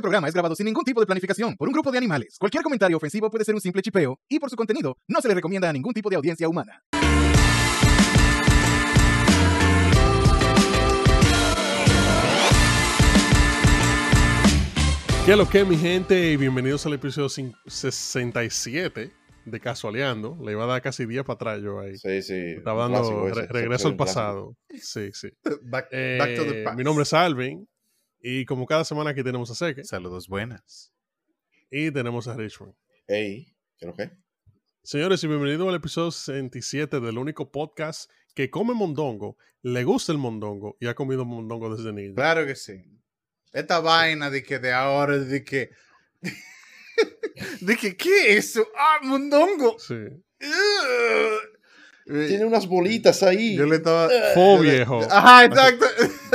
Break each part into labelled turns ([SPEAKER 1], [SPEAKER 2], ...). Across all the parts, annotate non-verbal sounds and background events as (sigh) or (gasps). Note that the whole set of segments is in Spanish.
[SPEAKER 1] Este programa es grabado sin ningún tipo de planificación por un grupo de animales. Cualquier comentario ofensivo puede ser un simple chipeo y por su contenido no se le recomienda a ningún tipo de audiencia humana.
[SPEAKER 2] ¿Qué es lo que, mi gente? Y bienvenidos al episodio 67 de Casualeando. Le iba a dar casi 10 para atrás yo ahí.
[SPEAKER 3] Sí, sí.
[SPEAKER 2] Estaba dando
[SPEAKER 3] clásico
[SPEAKER 2] re-
[SPEAKER 3] ese,
[SPEAKER 2] regreso al pasado. Sí, sí. (laughs)
[SPEAKER 4] Back,
[SPEAKER 2] Eh,
[SPEAKER 4] back to the past.
[SPEAKER 2] mi nombre es Alvin. Y como cada semana aquí tenemos a Seque
[SPEAKER 4] Saludos buenas.
[SPEAKER 2] y tenemos a Richmond.
[SPEAKER 3] Ey, ¿qué es lo que?
[SPEAKER 2] Señores, y bienvenidos al episodio 67 del único podcast que come mondongo, le gusta el mondongo y ha comido mondongo desde niño.
[SPEAKER 4] Claro que sí. Esta vaina de que de ahora, de que. (laughs) de que, ¿qué es eso? ¡Ah, mondongo!
[SPEAKER 2] Sí.
[SPEAKER 4] Ugh.
[SPEAKER 3] Tiene unas bolitas ahí.
[SPEAKER 4] Yo le estaba.
[SPEAKER 2] Fo
[SPEAKER 4] yo le-
[SPEAKER 2] viejo.
[SPEAKER 4] Ajá, exacto.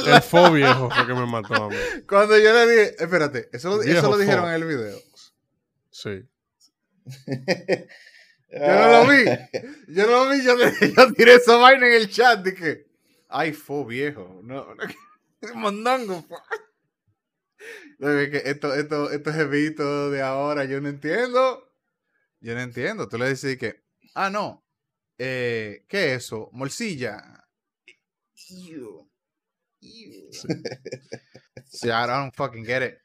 [SPEAKER 2] El (laughs) fo viejo fue que me mató a mí.
[SPEAKER 4] Cuando yo le dije, espérate, eso lo, eso lo dijeron
[SPEAKER 2] fo.
[SPEAKER 4] en el video.
[SPEAKER 2] Sí. (laughs)
[SPEAKER 4] Yo no lo vi. Yo no lo vi. Yo, yo tiré esa vaina en el chat. Dije, ay, fo viejo. No, no, (laughs) fo. Que esto, esto, estos de ahora, yo no entiendo. Yo no entiendo. Tú le dices que, ah, no. Eh, ¿Qué es eso? Morcilla. Ew. Ew. Sí, I don't fucking get it.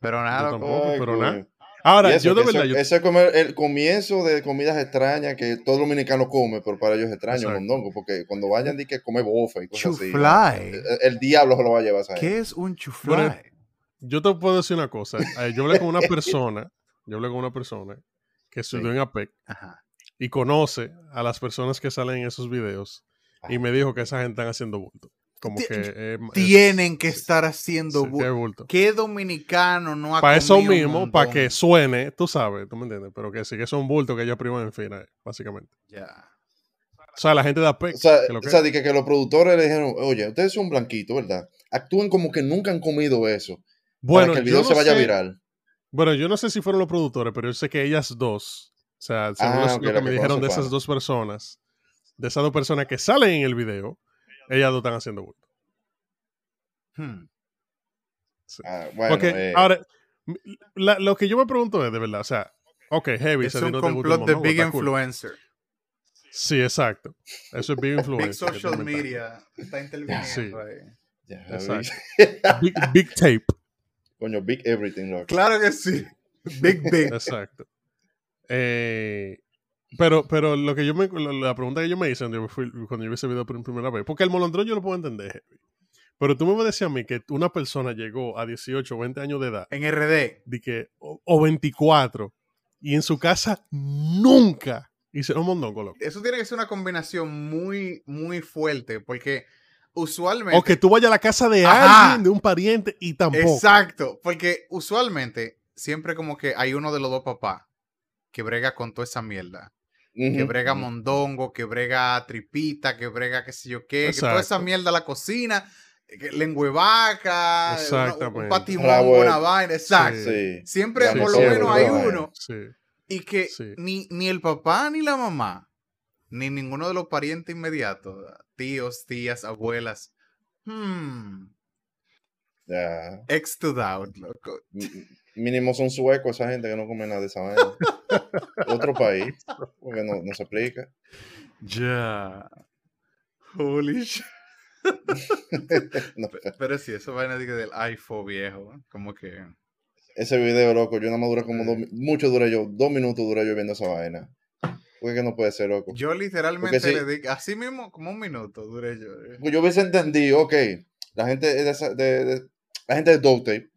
[SPEAKER 4] Pero nada,
[SPEAKER 2] Yo tampoco.
[SPEAKER 3] Ay,
[SPEAKER 2] pero nada. Ahora,
[SPEAKER 3] eso,
[SPEAKER 2] yo de verdad,
[SPEAKER 3] eso,
[SPEAKER 2] yo-
[SPEAKER 3] eso es como el comienzo de comidas extrañas que todo dominicano come, pero para ellos es extraño, mondongo, porque cuando vayan di que come bofa y cosas así.
[SPEAKER 4] Chuflay.
[SPEAKER 3] El, el diablo se lo va a llevar gente.
[SPEAKER 4] ¿Qué es un chuflay?
[SPEAKER 2] Bueno, yo te puedo decir una cosa. Eh, Yo hablé con una persona, yo hablé con una persona que estudió
[SPEAKER 3] Sí.
[SPEAKER 2] en APEC
[SPEAKER 4] Ajá.
[SPEAKER 2] Y conoce a las personas que salen en esos videos y
[SPEAKER 3] Ajá.
[SPEAKER 2] me dijo que esa gente están haciendo bulto. Como que eh, es-
[SPEAKER 4] Tienen que estar haciendo
[SPEAKER 2] sí, bulto.
[SPEAKER 4] ¿Qué dominicano no ha
[SPEAKER 2] Para eso mismo, para que suene, tú sabes, tú me entiendes, pero que sí que son bultos que ellos priman en fina, eh, básicamente.
[SPEAKER 4] Ya.
[SPEAKER 2] O sea, la gente de APEC,
[SPEAKER 3] O sea,
[SPEAKER 2] que lo que-
[SPEAKER 3] o sea, que, que los productores le dijeron, oye, ustedes son blanquitos, ¿verdad? Actúen como que nunca han comido eso.
[SPEAKER 2] bueno,
[SPEAKER 3] para que el video
[SPEAKER 2] no
[SPEAKER 3] se vaya
[SPEAKER 2] sé-
[SPEAKER 3] viral.
[SPEAKER 2] Bueno, yo no sé si fueron los productores, pero yo sé que ellas dos, o sea, según
[SPEAKER 3] Ah,
[SPEAKER 2] los- lo que me dijeron de esas dos personas, de esas dos personas que salen en el video, ellas dos están haciendo bulto.
[SPEAKER 4] Hmm.
[SPEAKER 3] Ah, bueno,
[SPEAKER 2] Porque
[SPEAKER 3] eh,
[SPEAKER 2] ahora, la- lo que yo me pregunto es, de verdad, o sea, ok, heavy,
[SPEAKER 4] Es un
[SPEAKER 2] no te gusta el
[SPEAKER 4] complot de Big
[SPEAKER 2] cool.
[SPEAKER 4] Influencer.
[SPEAKER 2] Sí, exacto. Eso es Big
[SPEAKER 4] Big
[SPEAKER 2] Influencer.
[SPEAKER 4] social
[SPEAKER 2] totalmente.
[SPEAKER 4] media está interviniendo
[SPEAKER 2] Sí.
[SPEAKER 4] ahí.
[SPEAKER 3] ya,
[SPEAKER 2] exacto.
[SPEAKER 3] vi. (laughs)
[SPEAKER 2] Big, big Tape.
[SPEAKER 3] Coño, big everything, loco.
[SPEAKER 4] Claro que sí. Big Big.
[SPEAKER 2] Exacto. Eh, pero, pero lo que yo me, la pregunta que yo me hice cuando yo, fui- cuando yo vi ese video por primera vez, porque el molondrón yo lo puedo entender, pero tú me vas a mí que una persona llegó a 18 o 20 años de edad,
[SPEAKER 4] En RD.
[SPEAKER 2] de que, o, o 24, y en su casa nunca hicieron mondongo, loco.
[SPEAKER 4] Eso tiene que ser una combinación muy, muy fuerte. Porque usualmente.
[SPEAKER 2] O que tú vayas a la casa de
[SPEAKER 4] Ajá.
[SPEAKER 2] alguien, de un pariente, y tampoco.
[SPEAKER 4] Exacto. Porque usualmente siempre como que hay uno de los dos papás que brega con toda esa mierda. que brega mondongo, que brega tripita, que brega qué sé yo qué, que toda esa mierda la cocina, de vaca, una- un patimón, una vaina, exacto.
[SPEAKER 3] Sí.
[SPEAKER 4] Siempre por lo menos hay uno
[SPEAKER 2] Sí.
[SPEAKER 4] y que ni, ni el papá ni la mamá, ni ninguno de los parientes inmediatos, tíos, tías, abuelas, hmm,
[SPEAKER 3] Ya.
[SPEAKER 4] ex to doubt, loco. (laughs)
[SPEAKER 3] Mínimo son suecos esa gente que no come nada de esa vaina. (laughs) Otro país, porque no, no se explica.
[SPEAKER 4] Ya. Holy (laughs) shit.
[SPEAKER 3] No,
[SPEAKER 4] Pero sí, eso vaina del iPhone viejo, como que...
[SPEAKER 3] ese video, loco, yo nada más dura como dos, mi- mucho duré yo, dos minutos duré yo viendo esa vaina. Porque que no puede ser, loco.
[SPEAKER 4] Yo literalmente le di, así mismo, como un minuto duré yo. eh.
[SPEAKER 3] Pues yo hubiese entendido, ok, la gente de, esa- de- de- la gente de Dogtape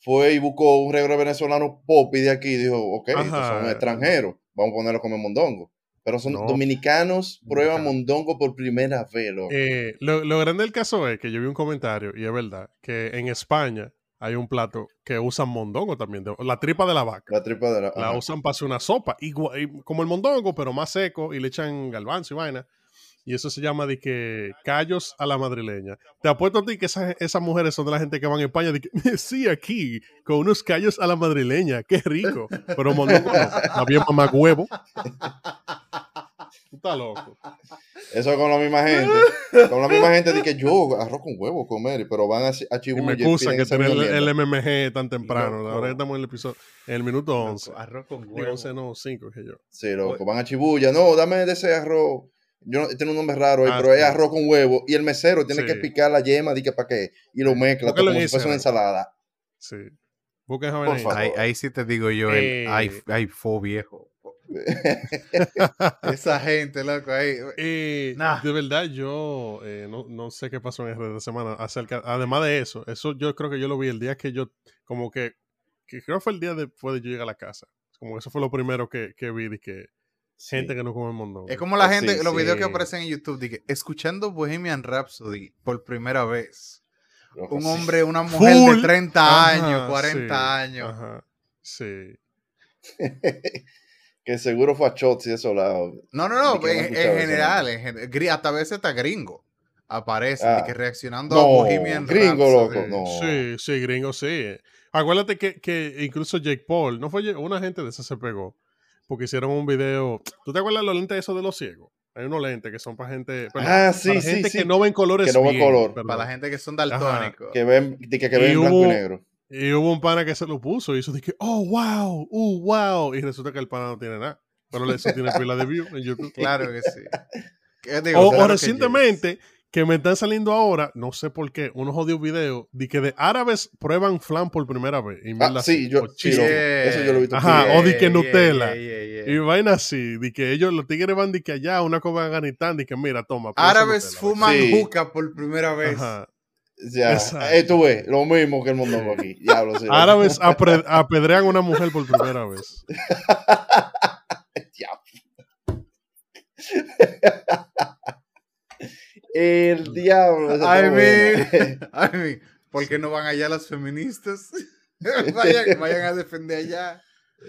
[SPEAKER 3] fue y buscó un regro venezolano pop y de aquí dijo, ok, estos son extranjeros, vamos a ponerlo como mondongo. Pero son
[SPEAKER 2] No.
[SPEAKER 3] dominicanos, prueban mondongo por primera vez, loco.
[SPEAKER 2] Eh, lo, lo grande del caso es que yo vi un comentario, y es verdad, que en España hay un plato que usan mondongo también, de- la tripa de la vaca.
[SPEAKER 3] la tripa de la...
[SPEAKER 2] La
[SPEAKER 3] ajá.
[SPEAKER 2] usan para hacer una sopa, igua- y como el mondongo, pero más seco, y le echan galvanzo y vaina. Y eso se llama de que callos a la madrileña. Te apuesto a ti que esas, esas mujeres son de la gente que van a España de que, (laughs) sí, aquí, con unos callos a la madrileña, qué rico. Pero bien mamá huevo. estás loco.
[SPEAKER 3] Eso con la misma gente. Con la misma gente de que yo arroz con huevo comer, pero van a, a
[SPEAKER 2] Y
[SPEAKER 3] Chibuya
[SPEAKER 2] me
[SPEAKER 3] y
[SPEAKER 2] excusa que tener el, MMG tan temprano.
[SPEAKER 4] Loco.
[SPEAKER 2] Ahora estamos en el episodio, en el minuto 11.
[SPEAKER 4] Loco, Arroz con huevo.
[SPEAKER 2] 11 no, 5 que yo.
[SPEAKER 3] Sí, loco, van a Chibuya. No, dame de ese arroz. Yo no, tiene un nombre raro ahí,
[SPEAKER 2] Ah,
[SPEAKER 3] pero es arroz con huevo. Y el mesero tiene
[SPEAKER 2] Sí.
[SPEAKER 3] que picar la yema, di que para qué. Y lo mezcla como si fuese una ensalada.
[SPEAKER 2] Sí. Busquen
[SPEAKER 3] Por
[SPEAKER 2] jóvenes.
[SPEAKER 3] favor.
[SPEAKER 4] Ahí, ahí sí te digo yo, el,
[SPEAKER 2] Eh.
[SPEAKER 4] ay, ay, fo viejo. (laughs) Esa gente, loco, ahí.
[SPEAKER 2] Eh,
[SPEAKER 4] Nah.
[SPEAKER 2] De verdad, yo eh, no, no sé qué pasó en el resto de semana acerca. Además de eso, eso yo creo que yo lo vi el día que yo, como que, que creo que fue el día después de yo llegar a la casa. Como que eso fue lo primero que, que vi de que
[SPEAKER 3] Sí.
[SPEAKER 2] gente que no come el mundo.
[SPEAKER 4] Es como la
[SPEAKER 3] Sí,
[SPEAKER 4] gente, los videos que aparecen en YouTube, de que escuchando Bohemian Rhapsody por primera vez.
[SPEAKER 3] Loco,
[SPEAKER 4] Un
[SPEAKER 3] sí.
[SPEAKER 4] hombre, una (laughs) mujer
[SPEAKER 2] Full.
[SPEAKER 4] de 30
[SPEAKER 2] Ajá,
[SPEAKER 4] años, 40
[SPEAKER 2] sí,
[SPEAKER 4] años.
[SPEAKER 2] Ajá. Sí. (laughs)
[SPEAKER 3] que seguro fue a shots y eso lados.
[SPEAKER 4] No, no, no,
[SPEAKER 3] que
[SPEAKER 4] en, general, en gen- gri- hasta a veces está gringo. Aparece, de
[SPEAKER 3] Ah.
[SPEAKER 4] que reaccionando a Bohemian
[SPEAKER 3] gringo,
[SPEAKER 4] Rhapsody.
[SPEAKER 3] loco, no.
[SPEAKER 2] Sí, sí, gringo, sí. Acuérdate que, que incluso Jake Paul, no fue una gente de esa se pegó, porque hicieron un video. ¿Tú te acuerdas de los lentes esos de los ciegos? Hay unos lentes que son para gente,
[SPEAKER 3] Ah, sí,
[SPEAKER 2] para
[SPEAKER 3] sí,
[SPEAKER 2] gente
[SPEAKER 3] sí.
[SPEAKER 2] que no ven colores
[SPEAKER 3] Que no ven
[SPEAKER 2] bien,
[SPEAKER 3] color.
[SPEAKER 2] perdón.
[SPEAKER 4] Para la gente que son daltónicos.
[SPEAKER 3] Que ven, que, que
[SPEAKER 2] Y
[SPEAKER 3] ven blanco y
[SPEAKER 2] hubo-
[SPEAKER 3] negro.
[SPEAKER 2] Y hubo un pana que se lo puso y hizo dije, oh, wow, uh, wow. Y resulta que el pana no tiene nada. Pero eso tiene pila de view en YouTube.
[SPEAKER 4] Claro que sí. (laughs)
[SPEAKER 2] O,
[SPEAKER 4] Claro
[SPEAKER 2] recientemente, que me están saliendo ahora, no sé por qué, unos jodidos videos de que de árabes prueban flan por primera vez. Y
[SPEAKER 3] Ah, sí,
[SPEAKER 2] así,
[SPEAKER 3] yo, sí,
[SPEAKER 4] Yeah.
[SPEAKER 3] eso yo lo he visto.
[SPEAKER 2] Ajá, o di que Nutella.
[SPEAKER 4] yeah, yeah, yeah.
[SPEAKER 2] Y vaina así, de que ellos, los tigres van de que allá, una cosa en Afganistán, de que mira, toma.
[SPEAKER 4] Árabes
[SPEAKER 2] Nutella,
[SPEAKER 4] fuman
[SPEAKER 3] Sí.
[SPEAKER 4] juca por primera vez.
[SPEAKER 2] Ajá.
[SPEAKER 3] Ya, eh, tú ves, lo mismo que el mondongo aquí. (laughs) Diablo.
[SPEAKER 2] Árabes apedrean a una mujer por primera vez. (laughs)
[SPEAKER 3] El diablo. está buena. (laughs)
[SPEAKER 4] Ay, mi, ¿por qué no van allá las feministas? (laughs) vayan, (laughs) vayan a defender allá.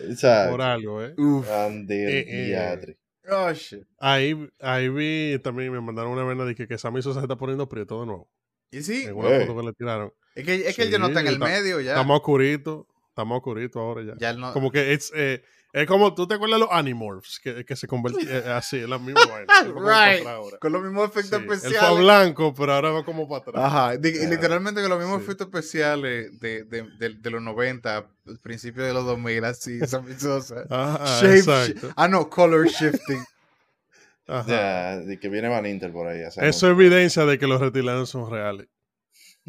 [SPEAKER 3] Exacto.
[SPEAKER 2] Por algo, ¿eh?
[SPEAKER 4] Uf.
[SPEAKER 2] Eh, eh.
[SPEAKER 4] Oh, shit.
[SPEAKER 2] Ahí, ahí vi también, me mandaron una vena de que, que Sammy Sosa se está poniendo prieto de nuevo.
[SPEAKER 4] Y sí,
[SPEAKER 2] En una
[SPEAKER 3] Ey.
[SPEAKER 2] foto que le tiraron.
[SPEAKER 4] es que, es que él ya no está en el
[SPEAKER 2] está-
[SPEAKER 4] medio, ya.
[SPEAKER 2] Estamos oscuritos. Estamos oscuritos ahora ya.
[SPEAKER 4] Ya él no.
[SPEAKER 2] Como que es, eh, es como, ¿tú te acuerdas de los Animorphs? Que, que se convertían así, es la misma (laughs) vaina.
[SPEAKER 4] Right.
[SPEAKER 2] ahora.
[SPEAKER 4] Con los mismos efectos
[SPEAKER 2] Sí, Él fue
[SPEAKER 4] especiales.
[SPEAKER 2] blanco, pero ahora va como para atrás.
[SPEAKER 4] Ajá, y
[SPEAKER 3] Ah,
[SPEAKER 4] literalmente con los mismos
[SPEAKER 2] sí.
[SPEAKER 4] efectos especiales de, de, de, de los 90, principios de los 2000, así, (laughs) Sammy Sosa.
[SPEAKER 2] Ajá,
[SPEAKER 4] Shape
[SPEAKER 2] exacto.
[SPEAKER 4] ah, no, color shifting.
[SPEAKER 2] Ajá.
[SPEAKER 3] Ya, de que viene Van Inter por ahí.
[SPEAKER 2] Eso es evidencia de que los reptilianos son reales.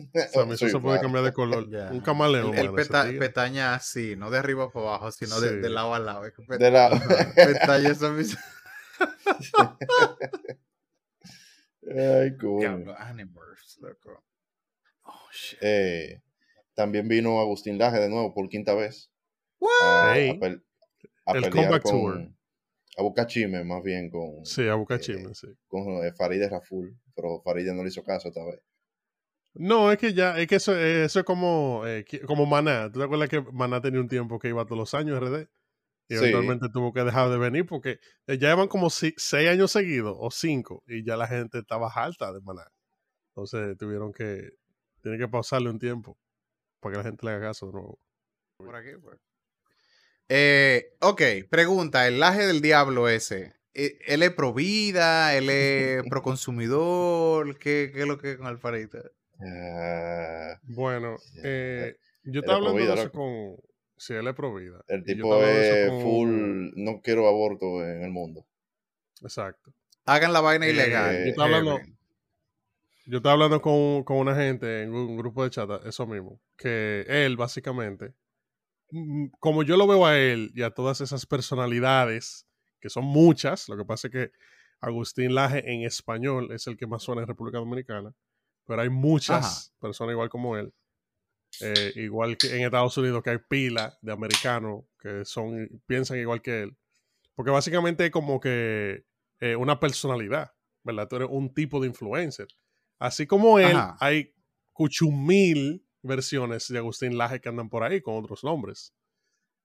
[SPEAKER 3] Nota.
[SPEAKER 2] Sammy
[SPEAKER 3] Sí,
[SPEAKER 2] Sosa puede
[SPEAKER 3] claro.
[SPEAKER 2] cambiar de color.
[SPEAKER 4] Ya.
[SPEAKER 2] Un camaleón.
[SPEAKER 4] El, el peta- petaña así, no de arriba para abajo, sino de,
[SPEAKER 2] Sí.
[SPEAKER 4] de lado a lado.
[SPEAKER 3] De la-
[SPEAKER 4] Ajá, pestaña Sammy Sosa.
[SPEAKER 3] Ay, cool.
[SPEAKER 4] Diablo, Animorphs, loco. Oh, shit.
[SPEAKER 3] Eh, también vino Agustín Laje de nuevo por quinta vez.
[SPEAKER 4] What?
[SPEAKER 3] A,
[SPEAKER 2] Hey.
[SPEAKER 3] a pel- a
[SPEAKER 2] El
[SPEAKER 3] pelear
[SPEAKER 2] comeback
[SPEAKER 3] con-
[SPEAKER 2] tour.
[SPEAKER 3] A buscar chisme, más bien con,
[SPEAKER 2] Sí, a buscar
[SPEAKER 3] Eh,
[SPEAKER 2] chisme, sí.
[SPEAKER 3] con eh, Farideh Raful. Pero Farideh no le hizo caso esta vez.
[SPEAKER 2] No, es que ya, es que eso, eh, eso es como, eh, como Maná. ¿Tú te acuerdas que Maná tenía un tiempo que iba todos los años RD? Y
[SPEAKER 3] Sí.
[SPEAKER 2] eventualmente tuvo que dejar de venir porque eh, ya llevan como si- seis años seguidos o cinco y ya la gente estaba harta de Maná. Entonces tuvieron que, tienen que pausarle un tiempo para que la gente le haga caso de nuevo.
[SPEAKER 4] Por aquí, pues. Eh, ok, pregunta, el laje del diablo ese, ¿él es pro vida? ¿Él es pro consumidor? ¿Qué, qué es lo que es con Alfarita?
[SPEAKER 3] Ah,
[SPEAKER 2] Bueno,
[SPEAKER 3] Sí.
[SPEAKER 2] eh, yo estaba hablando de eso
[SPEAKER 3] loco.
[SPEAKER 2] con, si él es pro vida.
[SPEAKER 3] el tipo es
[SPEAKER 2] con-
[SPEAKER 3] full. No quiero aborto en el mundo.
[SPEAKER 2] Exacto.
[SPEAKER 4] Hagan la vaina
[SPEAKER 2] Eh,
[SPEAKER 4] ilegal.
[SPEAKER 3] yo
[SPEAKER 2] estaba hablando-. Yo estaba hablando con, con una gente en un grupo de chat, eso mismo, que él básicamente, mm, como yo lo veo a él y a todas esas personalidades, que son muchas, lo que pasa es que Agustín Laje en español es el que más suena en República Dominicana, pero hay muchas
[SPEAKER 4] Ajá.
[SPEAKER 2] personas igual como él, eh, igual que en Estados Unidos que hay pila de americanos que son piensan igual que él, porque básicamente es como que eh, una personalidad, ¿verdad? Tú eres un tipo de influencer. Así como él,
[SPEAKER 4] Ajá.
[SPEAKER 2] hay cuchumil versiones de Agustín Laje que andan por ahí con otros nombres.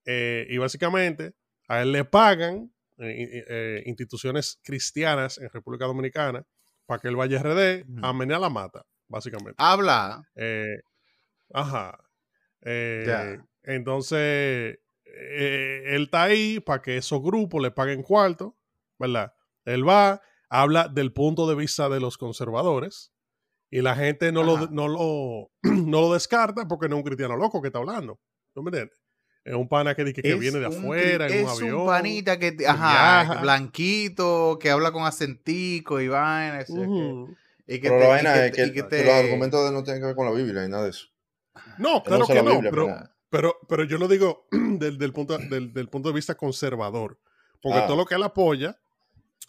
[SPEAKER 2] Eh, y básicamente a él le pagan eh, instituciones cristianas en República Dominicana para que él vaya a RD a
[SPEAKER 4] Ujú.
[SPEAKER 2] menear la mata, básicamente.
[SPEAKER 4] Habla.
[SPEAKER 2] Eh, ajá. Eh. Entonces, eh, él está ahí para que esos grupos le paguen cuarto, ¿verdad? Él va, habla del punto de vista de los conservadores y la gente no, lo, no, lo, (clears throat) no lo descarta porque no es un cristiano loco que está hablando. ¿No me entiendes? Es un pana que, dice que
[SPEAKER 4] Es
[SPEAKER 2] viene de
[SPEAKER 4] un
[SPEAKER 2] afuera en un
[SPEAKER 4] es
[SPEAKER 2] avión.
[SPEAKER 4] panita que, ajá,
[SPEAKER 2] viaja.
[SPEAKER 4] blanquito, que habla con acentico y vaina. así que-
[SPEAKER 2] Ujú.
[SPEAKER 4] Y que
[SPEAKER 3] Pero
[SPEAKER 4] te-
[SPEAKER 3] la
[SPEAKER 4] y
[SPEAKER 3] vaina
[SPEAKER 4] que
[SPEAKER 3] es
[SPEAKER 4] te-
[SPEAKER 3] que,
[SPEAKER 4] y que
[SPEAKER 3] que
[SPEAKER 4] te-
[SPEAKER 3] los argumentos de no tienen que ver con la Biblia ni nada de eso.
[SPEAKER 2] No, claro que no,
[SPEAKER 3] Biblia,
[SPEAKER 2] pero,
[SPEAKER 3] pero-
[SPEAKER 2] yo lo digo (clears throat) del, del punto, del, del punto de vista conservador. Porque
[SPEAKER 3] Ah.
[SPEAKER 2] todo lo que él apoya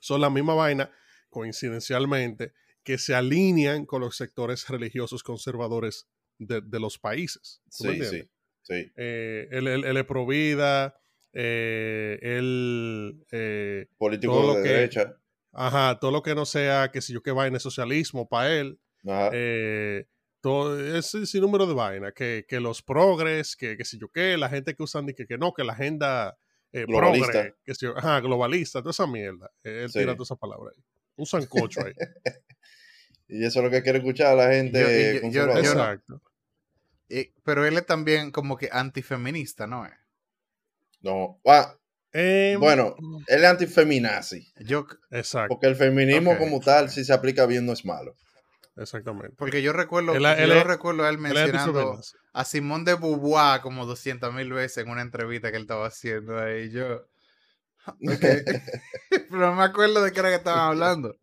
[SPEAKER 2] son la misma vaina, coincidencialmente, que se alinean con los sectores religiosos conservadores de, de los países. ¿Tú me
[SPEAKER 3] Sí, sí, sí.
[SPEAKER 2] Eh, él, él- él es pro vida, eh, él, eh,
[SPEAKER 3] Político de
[SPEAKER 2] que-
[SPEAKER 3] derecha.
[SPEAKER 2] Ajá, todo lo que no sea, que si yo que vaina es socialismo para él,
[SPEAKER 3] Ajá.
[SPEAKER 2] eh, todo ese sinnúmero de vaina, que, que los progres, que, que si yo qué, la gente que usan que, que no, que la agenda eh,
[SPEAKER 3] Globalista.
[SPEAKER 2] progre, que si yo- ajá, globalista, toda esa mierda. Eh, Él
[SPEAKER 3] Sí.
[SPEAKER 2] tira toda esa palabra ahí. Un sancocho ahí. (laughs)
[SPEAKER 3] Y eso es lo que quiere escuchar la gente
[SPEAKER 4] Yo- yo- yo-
[SPEAKER 2] Exacto.
[SPEAKER 4] y- pero él es también como que antifeminista, ¿no? es?
[SPEAKER 3] No. Ah,
[SPEAKER 2] Em,
[SPEAKER 3] bueno, él es antifeminazi.
[SPEAKER 4] Yo,
[SPEAKER 2] Exacto,
[SPEAKER 3] Porque el feminismo como tal, si se aplica bien, no es malo.
[SPEAKER 2] exactamente.
[SPEAKER 4] porque yo recuerdo,
[SPEAKER 2] Él-
[SPEAKER 4] yo
[SPEAKER 2] es-
[SPEAKER 4] recuerdo a él mencionando a Simón de Beauvoir como 200 mil veces en una entrevista que él estaba haciendo ahí. Yo, (laughs) (laughs) pero no me acuerdo de qué era que estaban hablando.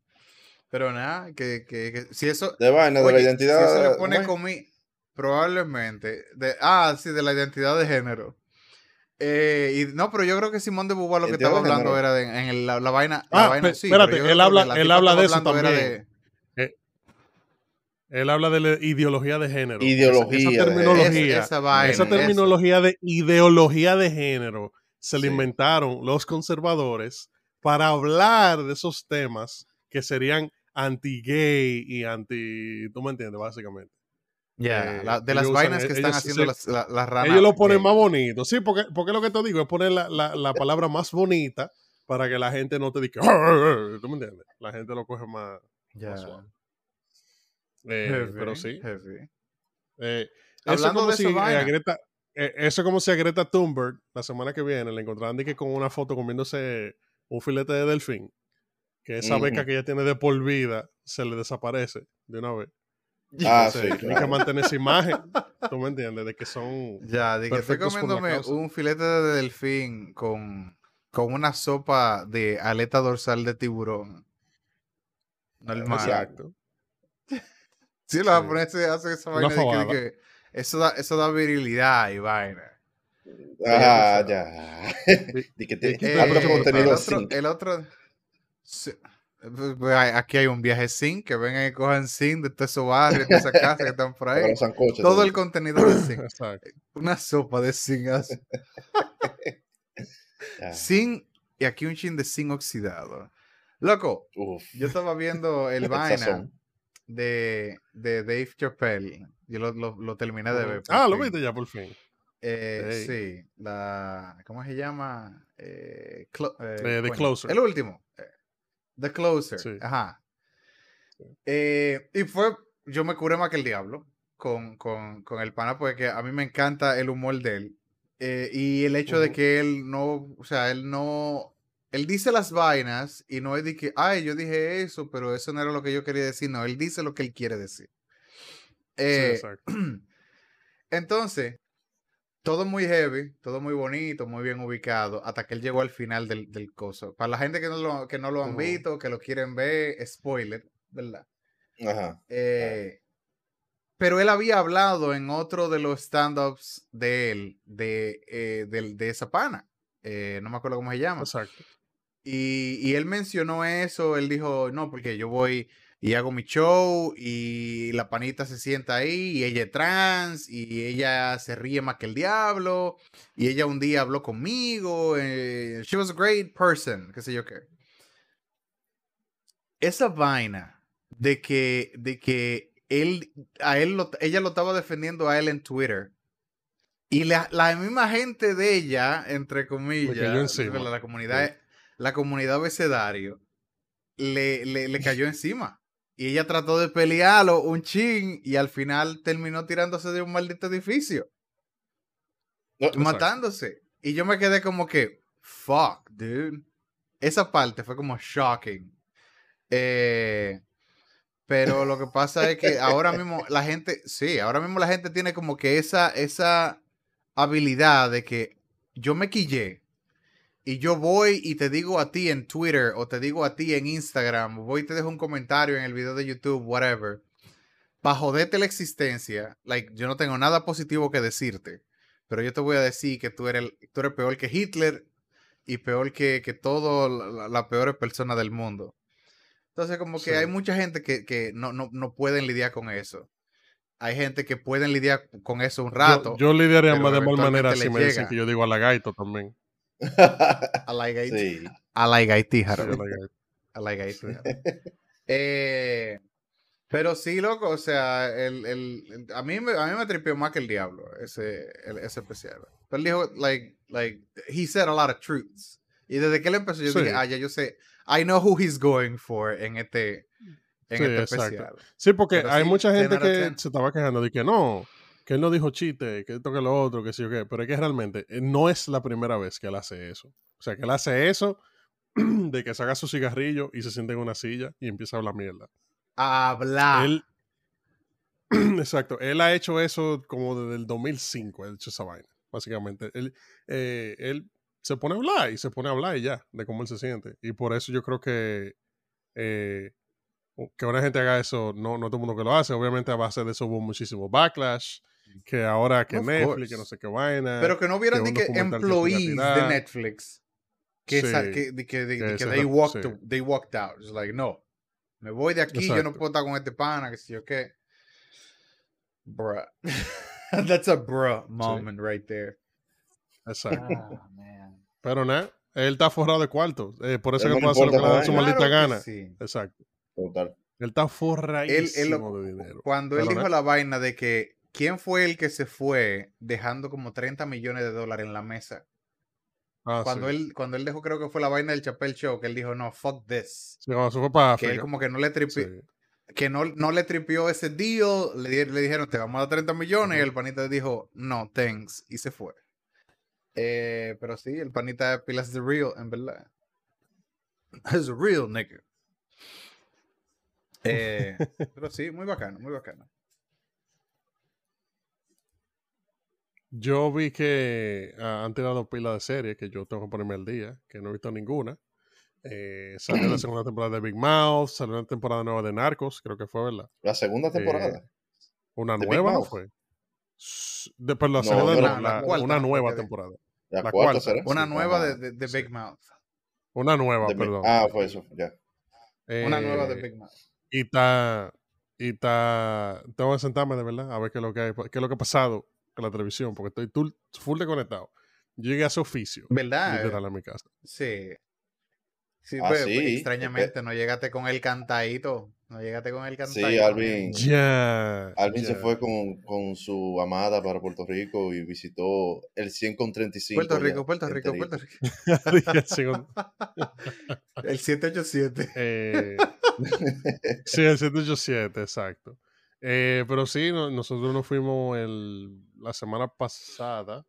[SPEAKER 4] Pero nada, que, que, que si eso,
[SPEAKER 3] De vaina, de la identidad.
[SPEAKER 4] Si eso le pone comi probablemente. De, ah, sí, de la identidad de género. Eh, y, no, pero yo creo que Simón de Beauvoir lo que estaba hablando era de, en el- la, la vaina. la
[SPEAKER 2] Ah,
[SPEAKER 4] vaina
[SPEAKER 2] pe-
[SPEAKER 4] sí,
[SPEAKER 2] espérate, él habla-
[SPEAKER 4] la
[SPEAKER 2] él habla de eso también.
[SPEAKER 4] de-
[SPEAKER 2] Él habla de la ideología de género.
[SPEAKER 3] Ideología
[SPEAKER 2] Esa, terminología.
[SPEAKER 4] Es- esa vaina,
[SPEAKER 2] esa
[SPEAKER 4] eso.
[SPEAKER 2] terminología de ideología de género se le
[SPEAKER 3] Sí.
[SPEAKER 2] inventaron los conservadores para hablar de esos temas que serían anti-gay y anti... ¿Tú me entiendes? Básicamente.
[SPEAKER 4] Ya,
[SPEAKER 2] Eh,
[SPEAKER 4] la- de las
[SPEAKER 2] usan-
[SPEAKER 4] vainas que
[SPEAKER 2] ellos
[SPEAKER 4] están
[SPEAKER 2] se-
[SPEAKER 4] haciendo las, la- las ranas.
[SPEAKER 2] Ellos lo ponen más bonito. Sí, porque, porque lo que te digo es poner la, la- la palabra más bonita para que la gente no te diga... ¿Tú me entiendes? La gente lo coge más... Más suave. Eh,
[SPEAKER 4] Heavy,
[SPEAKER 2] pero sí.
[SPEAKER 4] heavy.
[SPEAKER 2] Eh, eso
[SPEAKER 4] Hablando
[SPEAKER 2] como
[SPEAKER 4] de
[SPEAKER 2] si
[SPEAKER 4] esa
[SPEAKER 2] eh, a
[SPEAKER 4] vaina.
[SPEAKER 2] Greta, eso es como si a Greta Thunberg la semana que viene le encontraran de que con una foto comiéndose un filete de delfín, que esa beca que ella tiene de por vida se le desaparece de una vez. (laughs)
[SPEAKER 3] Ah, sí,
[SPEAKER 2] tiene que mantener esa imagen, (laughs) tú me entiendes, de que son
[SPEAKER 4] Ya, de que estoy comiéndome un filete de delfín con, con una sopa de aleta dorsal de tiburón. Normal.
[SPEAKER 2] exacto. (laughs)
[SPEAKER 4] Sí, los
[SPEAKER 2] Sí.
[SPEAKER 4] japoneses hacen esa vaina de que- de eso da, eso da virilidad y vaina.
[SPEAKER 3] Ah,
[SPEAKER 4] Ya,
[SPEAKER 3] ya. Di que te-
[SPEAKER 2] eh, eh,
[SPEAKER 3] contenido
[SPEAKER 4] el otro, el otro sí, aquí hay un viaje zinc, que vengan y cojan zinc de todos esos barrios, de esas casas que están por (laughs) ahí. Todo
[SPEAKER 3] también.
[SPEAKER 4] el contenido de. (laughs)
[SPEAKER 2] Exacto.
[SPEAKER 4] Una sopa de así. (laughs)
[SPEAKER 3] Ya.
[SPEAKER 4] Zinc y aquí un chin de zinc oxidado. Loco,
[SPEAKER 3] Uf.
[SPEAKER 4] yo estaba viendo el vaina de, de Dave Chappelle. Yo lo, lo- lo terminé de ver.
[SPEAKER 2] Ah, lo viste ya por fin.
[SPEAKER 4] Eh. Sí, la. ¿Cómo se llama? Eh, clo- eh,
[SPEAKER 2] Eh, The Closer.
[SPEAKER 4] El último. The Closer.
[SPEAKER 2] Sí.
[SPEAKER 4] Ajá. Eh, y fue. Yo me curé más que el diablo con, con, con el pana, porque a mí me encanta el humor de él. Eh, y el hecho de que él no. O sea, él no. Él dice las vainas y no es de que, ay, yo dije eso, pero eso no era lo que yo quería decir. No, él dice lo que él quiere decir.
[SPEAKER 2] Sí,
[SPEAKER 4] Eh,
[SPEAKER 2] exacto. (clears throat)
[SPEAKER 4] entonces, todo muy heavy, todo muy bonito, muy bien ubicado, hasta que él llegó al final del, del coso. Para la gente que no lo, que no lo han
[SPEAKER 2] Ujú.
[SPEAKER 4] visto, que lo quieren ver, spoiler, ¿verdad?
[SPEAKER 3] Ajá.
[SPEAKER 4] Eh, pero él había hablado en otro de los stand-ups de él, de, eh, del- de esa pana. Eh, no me acuerdo cómo se llama.
[SPEAKER 2] Exacto.
[SPEAKER 4] Y, y él mencionó eso, él dijo, no, porque yo voy y hago mi show y la panita se sienta ahí y ella es trans y ella se ríe más que el diablo y ella un día habló conmigo, eh, she was a great person, qué sé yo qué. Esa vaina de que, de que él, a él lo- ella lo estaba defendiendo a él en Twitter. Y la, la misma gente de ella, entre comillas. ¿verdad? la comunidad, la comunidad abecedario, le, le, le cayó encima. Y ella trató de pelearlo un chin y al final terminó tirándose de un maldito edificio,
[SPEAKER 3] No,
[SPEAKER 4] matándose. Y yo me quedé como que, fuck, dude. esa parte fue como shocking. Eh, pero lo que pasa es que ahora mismo la gente, sí, ahora mismo la gente tiene como que esa, esa habilidad de que yo me quillé y yo voy y te digo a ti en Twitter o te digo a ti en Instagram, voy y te dejo un comentario en el video de YouTube, whatever, para joderte la existencia, like, yo no tengo nada positivo que decirte, pero yo te voy a decir que tú eres, tú eres peor que Hitler y peor que, que todo, la, la peor persona del mundo. Entonces, como que
[SPEAKER 2] Sí.
[SPEAKER 4] hay mucha gente que, que no, no, no pueden lidiar con eso. Hay gente que pueden lidiar con eso un rato.
[SPEAKER 2] Yo, yo lidiaría más de mal manera si me dicen que yo digo halagaito también. (laughs)
[SPEAKER 4] I like it.
[SPEAKER 3] sí.
[SPEAKER 4] I like it, Harold. (laughs) I like it. Eh, pero sí, loco, o sea, el, el, a, mí me, a mí me tripió más que el diablo, ese, el- ese especial. Pero él dijo, like, like, he said a lot of truths. Y desde que él empezó, yo
[SPEAKER 2] Sí.
[SPEAKER 4] dije, ah, ya yo sé, I know who he's going for en este, en
[SPEAKER 2] Sí,
[SPEAKER 4] este especial.
[SPEAKER 2] Sí, porque
[SPEAKER 4] Pero
[SPEAKER 2] hay
[SPEAKER 4] sí,
[SPEAKER 2] mucha
[SPEAKER 4] 10
[SPEAKER 2] gente que
[SPEAKER 4] 10.
[SPEAKER 2] se estaba quejando de que no, que él no dijo chiste, que esto que lo otro, que sí o qué, pero es que realmente eh, no es la primera vez que él hace eso. O sea, que él hace eso (clears throat) de que saca su cigarrillo y se siente en una silla y empieza a hablar mierda.
[SPEAKER 4] Hablar.
[SPEAKER 2] Él, (clears throat) exacto, él ha hecho eso como desde el 2005, él ha hecho esa vaina, básicamente. Él, eh, él se pone a hablar y se pone a hablar y ya, de cómo él se siente. Y por eso yo creo que eh, que una gente haga eso, no, no todo el mundo que lo hace. Obviamente a base de eso hubo muchísimo backlash, que ahora que
[SPEAKER 4] Of
[SPEAKER 2] Netflix,
[SPEAKER 4] course.
[SPEAKER 2] que no sé qué vaina.
[SPEAKER 4] Pero que no vieron
[SPEAKER 2] que
[SPEAKER 4] que
[SPEAKER 2] que
[SPEAKER 4] employees de. Netflix que,
[SPEAKER 2] Sí.
[SPEAKER 4] que, de- que, de-
[SPEAKER 2] Que
[SPEAKER 4] de que
[SPEAKER 2] se
[SPEAKER 4] they, walked,
[SPEAKER 2] sí.
[SPEAKER 4] they walked out. It's like, no, me voy de aquí, yo no puedo estar con este pana, que si yo qué. Bruh. (laughs) That's a bruh moment right there.
[SPEAKER 2] Exacto.
[SPEAKER 4] Ah, man.
[SPEAKER 2] Pero nada, él está forrado de cuartos. eh, por eso
[SPEAKER 3] Él
[SPEAKER 2] que puede hacer lo que le da
[SPEAKER 3] esa
[SPEAKER 2] su maldita
[SPEAKER 4] Claro que
[SPEAKER 2] gana.
[SPEAKER 4] sí.
[SPEAKER 2] Exacto.
[SPEAKER 3] Total.
[SPEAKER 2] Él está forradísimo
[SPEAKER 4] él lo-
[SPEAKER 2] de dinero.
[SPEAKER 4] cuando él dijo
[SPEAKER 2] nada.
[SPEAKER 4] la vaina de que quién fue el que se fue dejando como 30 millones de dólares en la mesa.
[SPEAKER 2] Ah,
[SPEAKER 4] Cuando
[SPEAKER 2] sí.
[SPEAKER 4] él cuando él dejó creo que fue la vaina del Chapel Show que él dijo, "No, fuck this."
[SPEAKER 2] Sí, cuando se fue para
[SPEAKER 4] Que él como que no le tripió
[SPEAKER 2] Sí.
[SPEAKER 4] que no, no le tripió ese deal, le, di- le dijeron, te vamos a dar 30 millones, y el panita dijo, no, thanks, y se fue. Eh, pero sí, el panita pilas de real, en verdad. (laughs) Es real, nigga. (laughs) Eh, pero sí, muy bacano, muy bacano.
[SPEAKER 2] Yo vi que ah, han tirado pila de series que yo tengo que ponerme al día, que no he visto ninguna. Eh, salió la (clears throat) segunda temporada de Big Mouth, salió una temporada nueva de Narcos, creo que fue, ¿verdad?
[SPEAKER 3] La segunda temporada.
[SPEAKER 2] Eh, Una
[SPEAKER 3] ¿De Big
[SPEAKER 2] nueva, ¿no fue? De, pero la
[SPEAKER 3] No,
[SPEAKER 2] segunda
[SPEAKER 3] no,
[SPEAKER 2] no,
[SPEAKER 4] la- la
[SPEAKER 2] la-
[SPEAKER 4] cuarta,
[SPEAKER 2] una nueva temporada.
[SPEAKER 3] la,
[SPEAKER 2] la
[SPEAKER 3] cuarta
[SPEAKER 2] cuarta.
[SPEAKER 3] será.
[SPEAKER 4] Una
[SPEAKER 3] Sí,
[SPEAKER 4] nueva de, de. Big Mouth.
[SPEAKER 2] Una nueva,
[SPEAKER 3] De Big-
[SPEAKER 2] perdón.
[SPEAKER 3] Ah, fue eso, ya.
[SPEAKER 4] Una nueva de
[SPEAKER 2] Eh,
[SPEAKER 4] Big Mouth.
[SPEAKER 2] Y está, y está, tengo que sentarme de verdad a ver qué es lo que hay, qué es lo que ha pasado la televisión, porque estoy full desconectado. Yo llegué a ese oficio,
[SPEAKER 4] ¿Verdad?
[SPEAKER 2] literal, a mi casa.
[SPEAKER 4] Sí. Sí,
[SPEAKER 3] Ah,
[SPEAKER 4] pues,
[SPEAKER 3] sí,
[SPEAKER 4] extrañamente, no llegaste con el cantadito. No llegaste con el cantadito.
[SPEAKER 3] Sí, Alvin.
[SPEAKER 2] Ya.
[SPEAKER 3] Alvin se fue con, con su amada para Puerto Rico y visitó el 100 con 35.
[SPEAKER 4] Puerto
[SPEAKER 3] ya,
[SPEAKER 4] Rico, Puerto Rico. Puerto Rico. (laughs) (laughs)
[SPEAKER 2] El
[SPEAKER 4] 787.
[SPEAKER 2] Eh, sí, el 787, exacto. Eh, pero sí, no- nosotros nos fuimos el, la semana pasada.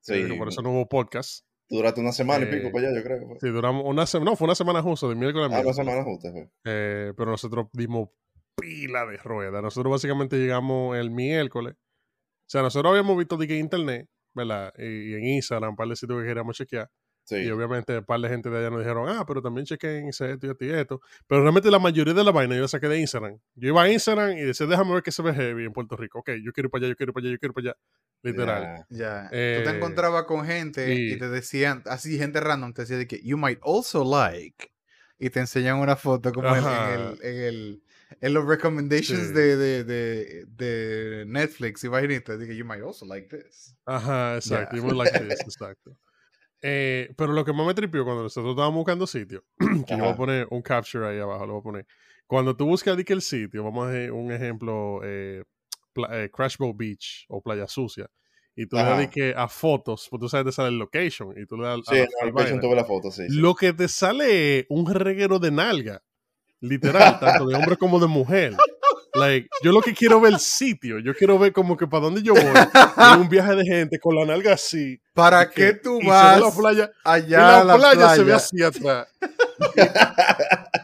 [SPEAKER 3] Sí,
[SPEAKER 2] creo que por eso no hubo podcast.
[SPEAKER 3] duraste una semana y
[SPEAKER 2] Eh,
[SPEAKER 3] pico para allá, yo creo. fue.
[SPEAKER 2] Sí, duramos una semana. No, fue una semana justo, de miércoles a
[SPEAKER 3] Ah, una semana justa.
[SPEAKER 2] Eh, pero nosotros dimos pila de rueda. Nosotros básicamente llegamos el miércoles. O sea, nosotros habíamos visto de que internet, ¿verdad? Y, y en Instagram, un par de sitios que queríamos chequear.
[SPEAKER 3] Sí.
[SPEAKER 2] Y obviamente un par de gente de allá nos dijeron, ah, pero también chequen esto y esto y esto. Pero realmente la mayoría de la vaina yo la saqué de Instagram. Yo iba a Instagram y decía, déjame ver qué se ve heavy en Puerto Rico. Ok, yo quiero ir para allá, yo quiero ir para allá, yo quiero ir para allá. Literal.
[SPEAKER 3] Ya.
[SPEAKER 4] Ya. Tú
[SPEAKER 2] Eh,
[SPEAKER 4] te encontrabas con gente y,
[SPEAKER 2] y-
[SPEAKER 4] te decían, así gente random, te decía de que you might also like. Y te enseñan una foto como en, en
[SPEAKER 2] Ajá.
[SPEAKER 4] el, en el en los recommendations
[SPEAKER 2] Sí.
[SPEAKER 4] de, de, de, de Netflix y vainitas. Dije, you might also like this.
[SPEAKER 2] Ajá, exacto. You would like this, (laughs) exacto. Eh, pero lo que más me tripió cuando nosotros estábamos buscando sitio, (clears throat) que yo voy a poner un capture ahí abajo, lo voy a poner. Cuando tú buscas que el sitio, vamos a hacer un ejemplo, eh, eh, Crashbow Beach o Playa Sucia, y tú le das que a fotos, pues tú sabes, te sale el location, y tú le das a
[SPEAKER 3] Sí,
[SPEAKER 2] la- al
[SPEAKER 3] el location tuve la foto, sí. sí.
[SPEAKER 2] Lo que te sale es un reguero de nalga, literal, tanto de hombre como de mujer. Like, yo lo que quiero ver el sitio, yo quiero ver como que para dónde yo voy, (laughs) hay un viaje de gente con la nalga así.
[SPEAKER 4] ¿Para
[SPEAKER 2] que-
[SPEAKER 4] qué tú
[SPEAKER 2] y se ve
[SPEAKER 4] vas
[SPEAKER 2] la playa, y
[SPEAKER 4] allá
[SPEAKER 2] la,
[SPEAKER 4] a la
[SPEAKER 2] playa,
[SPEAKER 4] playa?
[SPEAKER 2] se ve así atrás. (laughs)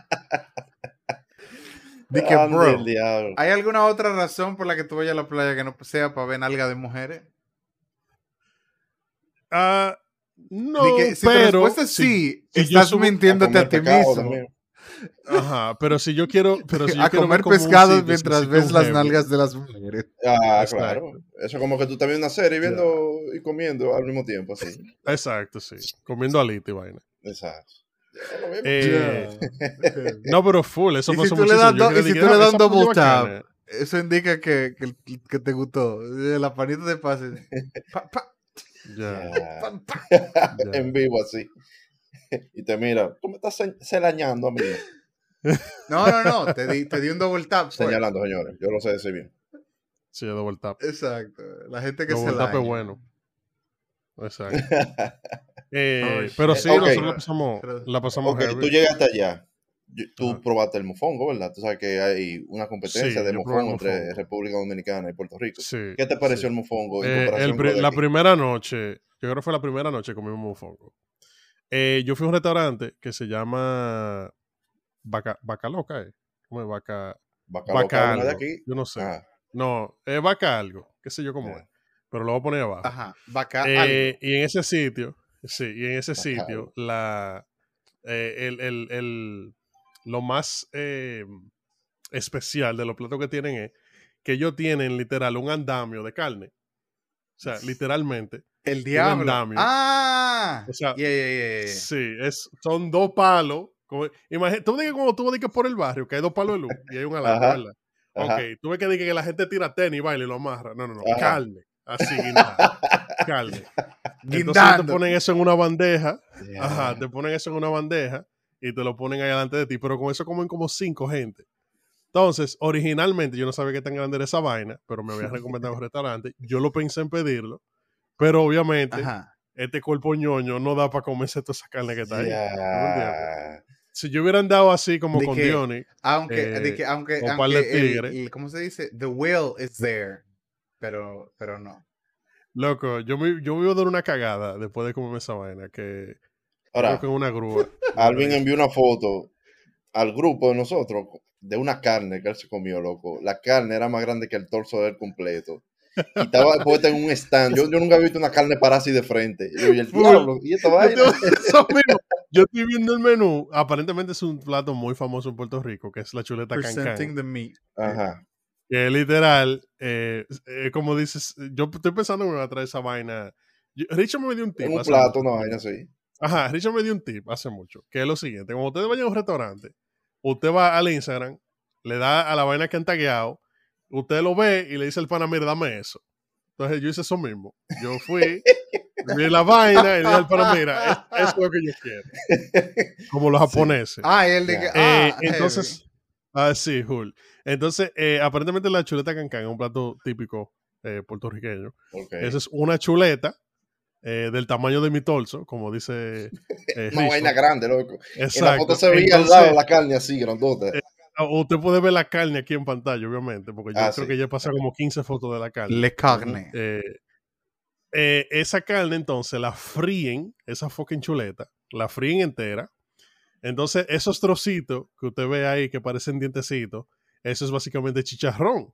[SPEAKER 4] Di que,
[SPEAKER 3] Ande
[SPEAKER 4] bro. ¿hay alguna otra razón por la que tú vayas a la playa que no sea para ver nalga de mujeres?
[SPEAKER 2] Ah, no,
[SPEAKER 4] que, si
[SPEAKER 2] pero
[SPEAKER 4] respuesta es
[SPEAKER 2] si-
[SPEAKER 4] sí,
[SPEAKER 2] si
[SPEAKER 4] estás mintiéndote a ti mismo.
[SPEAKER 3] también.
[SPEAKER 2] Ajá, pero si yo quiero, pero si yo
[SPEAKER 4] a
[SPEAKER 2] quiero
[SPEAKER 4] comer
[SPEAKER 2] como un
[SPEAKER 4] pescado
[SPEAKER 2] sitio,
[SPEAKER 4] mientras
[SPEAKER 2] si
[SPEAKER 4] ves las
[SPEAKER 2] heavy.
[SPEAKER 4] nalgas de las mujeres.
[SPEAKER 3] Ah,
[SPEAKER 2] Exacto.
[SPEAKER 3] claro. Eso es como que tú estás viendo una serie viendo y comiendo al mismo tiempo, así. (laughs)
[SPEAKER 2] Exacto, sí. Comiendo alita y vaina.
[SPEAKER 3] Exacto.
[SPEAKER 2] Eh,
[SPEAKER 4] Ya. (laughs)
[SPEAKER 2] no, pero full, eso
[SPEAKER 4] si
[SPEAKER 2] pasó
[SPEAKER 4] le
[SPEAKER 2] muchísimo.
[SPEAKER 4] do- y si
[SPEAKER 2] de
[SPEAKER 4] tú le
[SPEAKER 2] "Ah,
[SPEAKER 4] das
[SPEAKER 2] esa
[SPEAKER 4] double
[SPEAKER 2] puya bacana".
[SPEAKER 4] tap, Eso indica que, que, que te gustó. La panita de pase. (laughs) Pa, pa,
[SPEAKER 2] Ya,
[SPEAKER 3] Ya.
[SPEAKER 4] pa,
[SPEAKER 3] en vivo así. (laughs) Y te mira, tú me estás celañando a mí. (laughs)
[SPEAKER 4] No, no, no. Te di, te di un double tap. pues.
[SPEAKER 3] Señalando, señores. Yo lo sé decir bien.
[SPEAKER 2] Sí, double tap.
[SPEAKER 4] Exacto. La gente que
[SPEAKER 2] Double
[SPEAKER 4] se
[SPEAKER 2] tap es bueno. Exacto. (laughs) Eh, pero
[SPEAKER 3] shit.
[SPEAKER 2] sí, nosotros la pasamos, la pasamos
[SPEAKER 3] Ok,
[SPEAKER 2] heavy.
[SPEAKER 3] tú llegaste allá. Tú
[SPEAKER 2] Ajá.
[SPEAKER 3] probaste el mofongo, ¿verdad? Tú sabes que hay una competencia
[SPEAKER 2] Sí,
[SPEAKER 3] de mofongo entre
[SPEAKER 2] mofongo.
[SPEAKER 3] República Dominicana y Puerto Rico.
[SPEAKER 2] Sí,
[SPEAKER 3] ¿Qué te pareció
[SPEAKER 2] sí.
[SPEAKER 3] el mofongo en
[SPEAKER 2] Eh, el la
[SPEAKER 3] aquí?
[SPEAKER 2] primera noche, yo creo que fue la primera noche que comimos mofongo. Eh, yo fui a un restaurante que se llama Vaca, Vaca Loca, ¿eh? ¿Cómo es? Vaca,
[SPEAKER 3] Vaca
[SPEAKER 2] Vaca algo.
[SPEAKER 3] de aquí.
[SPEAKER 2] Yo no sé.
[SPEAKER 3] Ah,
[SPEAKER 2] No, es Vaca algo, qué sé yo cómo
[SPEAKER 3] Ya.
[SPEAKER 2] es. Pero lo voy a poner abajo.
[SPEAKER 4] Ajá. Vaca.
[SPEAKER 2] Eh, y en ese sitio, sí, y en ese
[SPEAKER 3] Vaca
[SPEAKER 2] sitio,
[SPEAKER 3] algo.
[SPEAKER 2] la, eh, el, el- el- lo más eh, especial de los platos que tienen es que ellos tienen literal un andamio de carne. O sea, literalmente.
[SPEAKER 4] El diablo. Ah.
[SPEAKER 2] O sea,
[SPEAKER 4] Yeah, yeah.
[SPEAKER 2] Sí, es, son dos palos. como- imagina, tú ves que cuando tú que por el barrio, que hay dos palos de luz y hay un alambre. Ok, tú ves que, que la gente tira tenis y baila y lo amarra. No, no, no,
[SPEAKER 3] Ajá.
[SPEAKER 2] carne. Así, guindada. (laughs) carne. Entonces te ponen eso en una bandeja. Ajá, te ponen eso en una bandeja y te lo ponen ahí delante de ti, pero con eso comen como cinco gente. Entonces, originalmente yo no sabía qué tan grande era esa vaina, pero me había recomendado (laughs) un restaurante. Yo lo pensé en pedirlo, pero obviamente
[SPEAKER 4] Ajá.
[SPEAKER 2] este cuerpo ñoño no da para comerse toda esa carne que está ahí. Si yo hubiera andado así como
[SPEAKER 4] ¿De
[SPEAKER 2] con
[SPEAKER 4] qué?
[SPEAKER 2] Diony,
[SPEAKER 4] Aunque,
[SPEAKER 2] Eh,
[SPEAKER 4] de que, aunque, aunque
[SPEAKER 2] par de
[SPEAKER 4] el- el- ¿cómo se dice? The will is there, pero, pero no.
[SPEAKER 2] loco, yo me, yo me iba a dar una cagada después de comerme esa vaina, que
[SPEAKER 3] Ahora,
[SPEAKER 2] creo que una grúa. (laughs)
[SPEAKER 3] Alvin envió una foto al grupo de nosotros de una carne que él se comió, loco. La carne era más grande que el torso de él completo. Y estaba puesta en un stand. Yo, yo nunca había visto una carne para así de frente. Y yo, y el
[SPEAKER 2] Full.
[SPEAKER 3] diablo, y esta
[SPEAKER 2] Yo
[SPEAKER 3] vaina.
[SPEAKER 2] te voy a decir eso mismo. Yo estoy viendo el menú. Aparentemente es un plato muy famoso en Puerto Rico, que es la chuleta
[SPEAKER 4] Presenting the meat.
[SPEAKER 3] Ajá.
[SPEAKER 2] Que literal, eh, eh, como dices, yo estoy pensando que me va a traer esa vaina. Yo- Richard me dio un tip.
[SPEAKER 3] En un plato,
[SPEAKER 2] mucho.
[SPEAKER 3] una vaina así.
[SPEAKER 2] Ajá, Richard me dio un tip hace mucho, que es lo siguiente. Cuando ustedes vayan a un restaurante, usted va al Instagram, le da a la vaina que han tagueado, usted lo ve y le dice al pana, mira, dame eso. Entonces yo hice eso mismo. Yo fui, (laughs) vi la vaina y le dije al pana, mira, es- eso es lo que yo quiero. (laughs) Como los japoneses.
[SPEAKER 4] Ah, y él
[SPEAKER 3] Ya.
[SPEAKER 4] dije,
[SPEAKER 2] Eh,
[SPEAKER 4] ah,
[SPEAKER 2] entonces, ah, sí, Jul. Entonces, eh, aparentemente la chuleta cancán es un plato típico eh, puertorriqueño. Esa es una chuleta eh, del tamaño de mi torso, como dice (laughs) eh,
[SPEAKER 3] Una vaina grande, loco. En la
[SPEAKER 2] Exacto.
[SPEAKER 3] foto se veía al lado la carne así, grandota.
[SPEAKER 2] Ah, Usted puede ver la carne aquí en pantalla, obviamente, porque yo
[SPEAKER 3] Ah,
[SPEAKER 2] creo
[SPEAKER 3] sí.
[SPEAKER 2] que ya pasa como 15 fotos de la carne.
[SPEAKER 4] Le carne.
[SPEAKER 2] Eh, eh, esa carne, entonces, la fríen, esa fucking chuleta, la fríen entera. Entonces, esos trocitos que usted ve ahí que parecen dientecitos, eso es básicamente chicharrón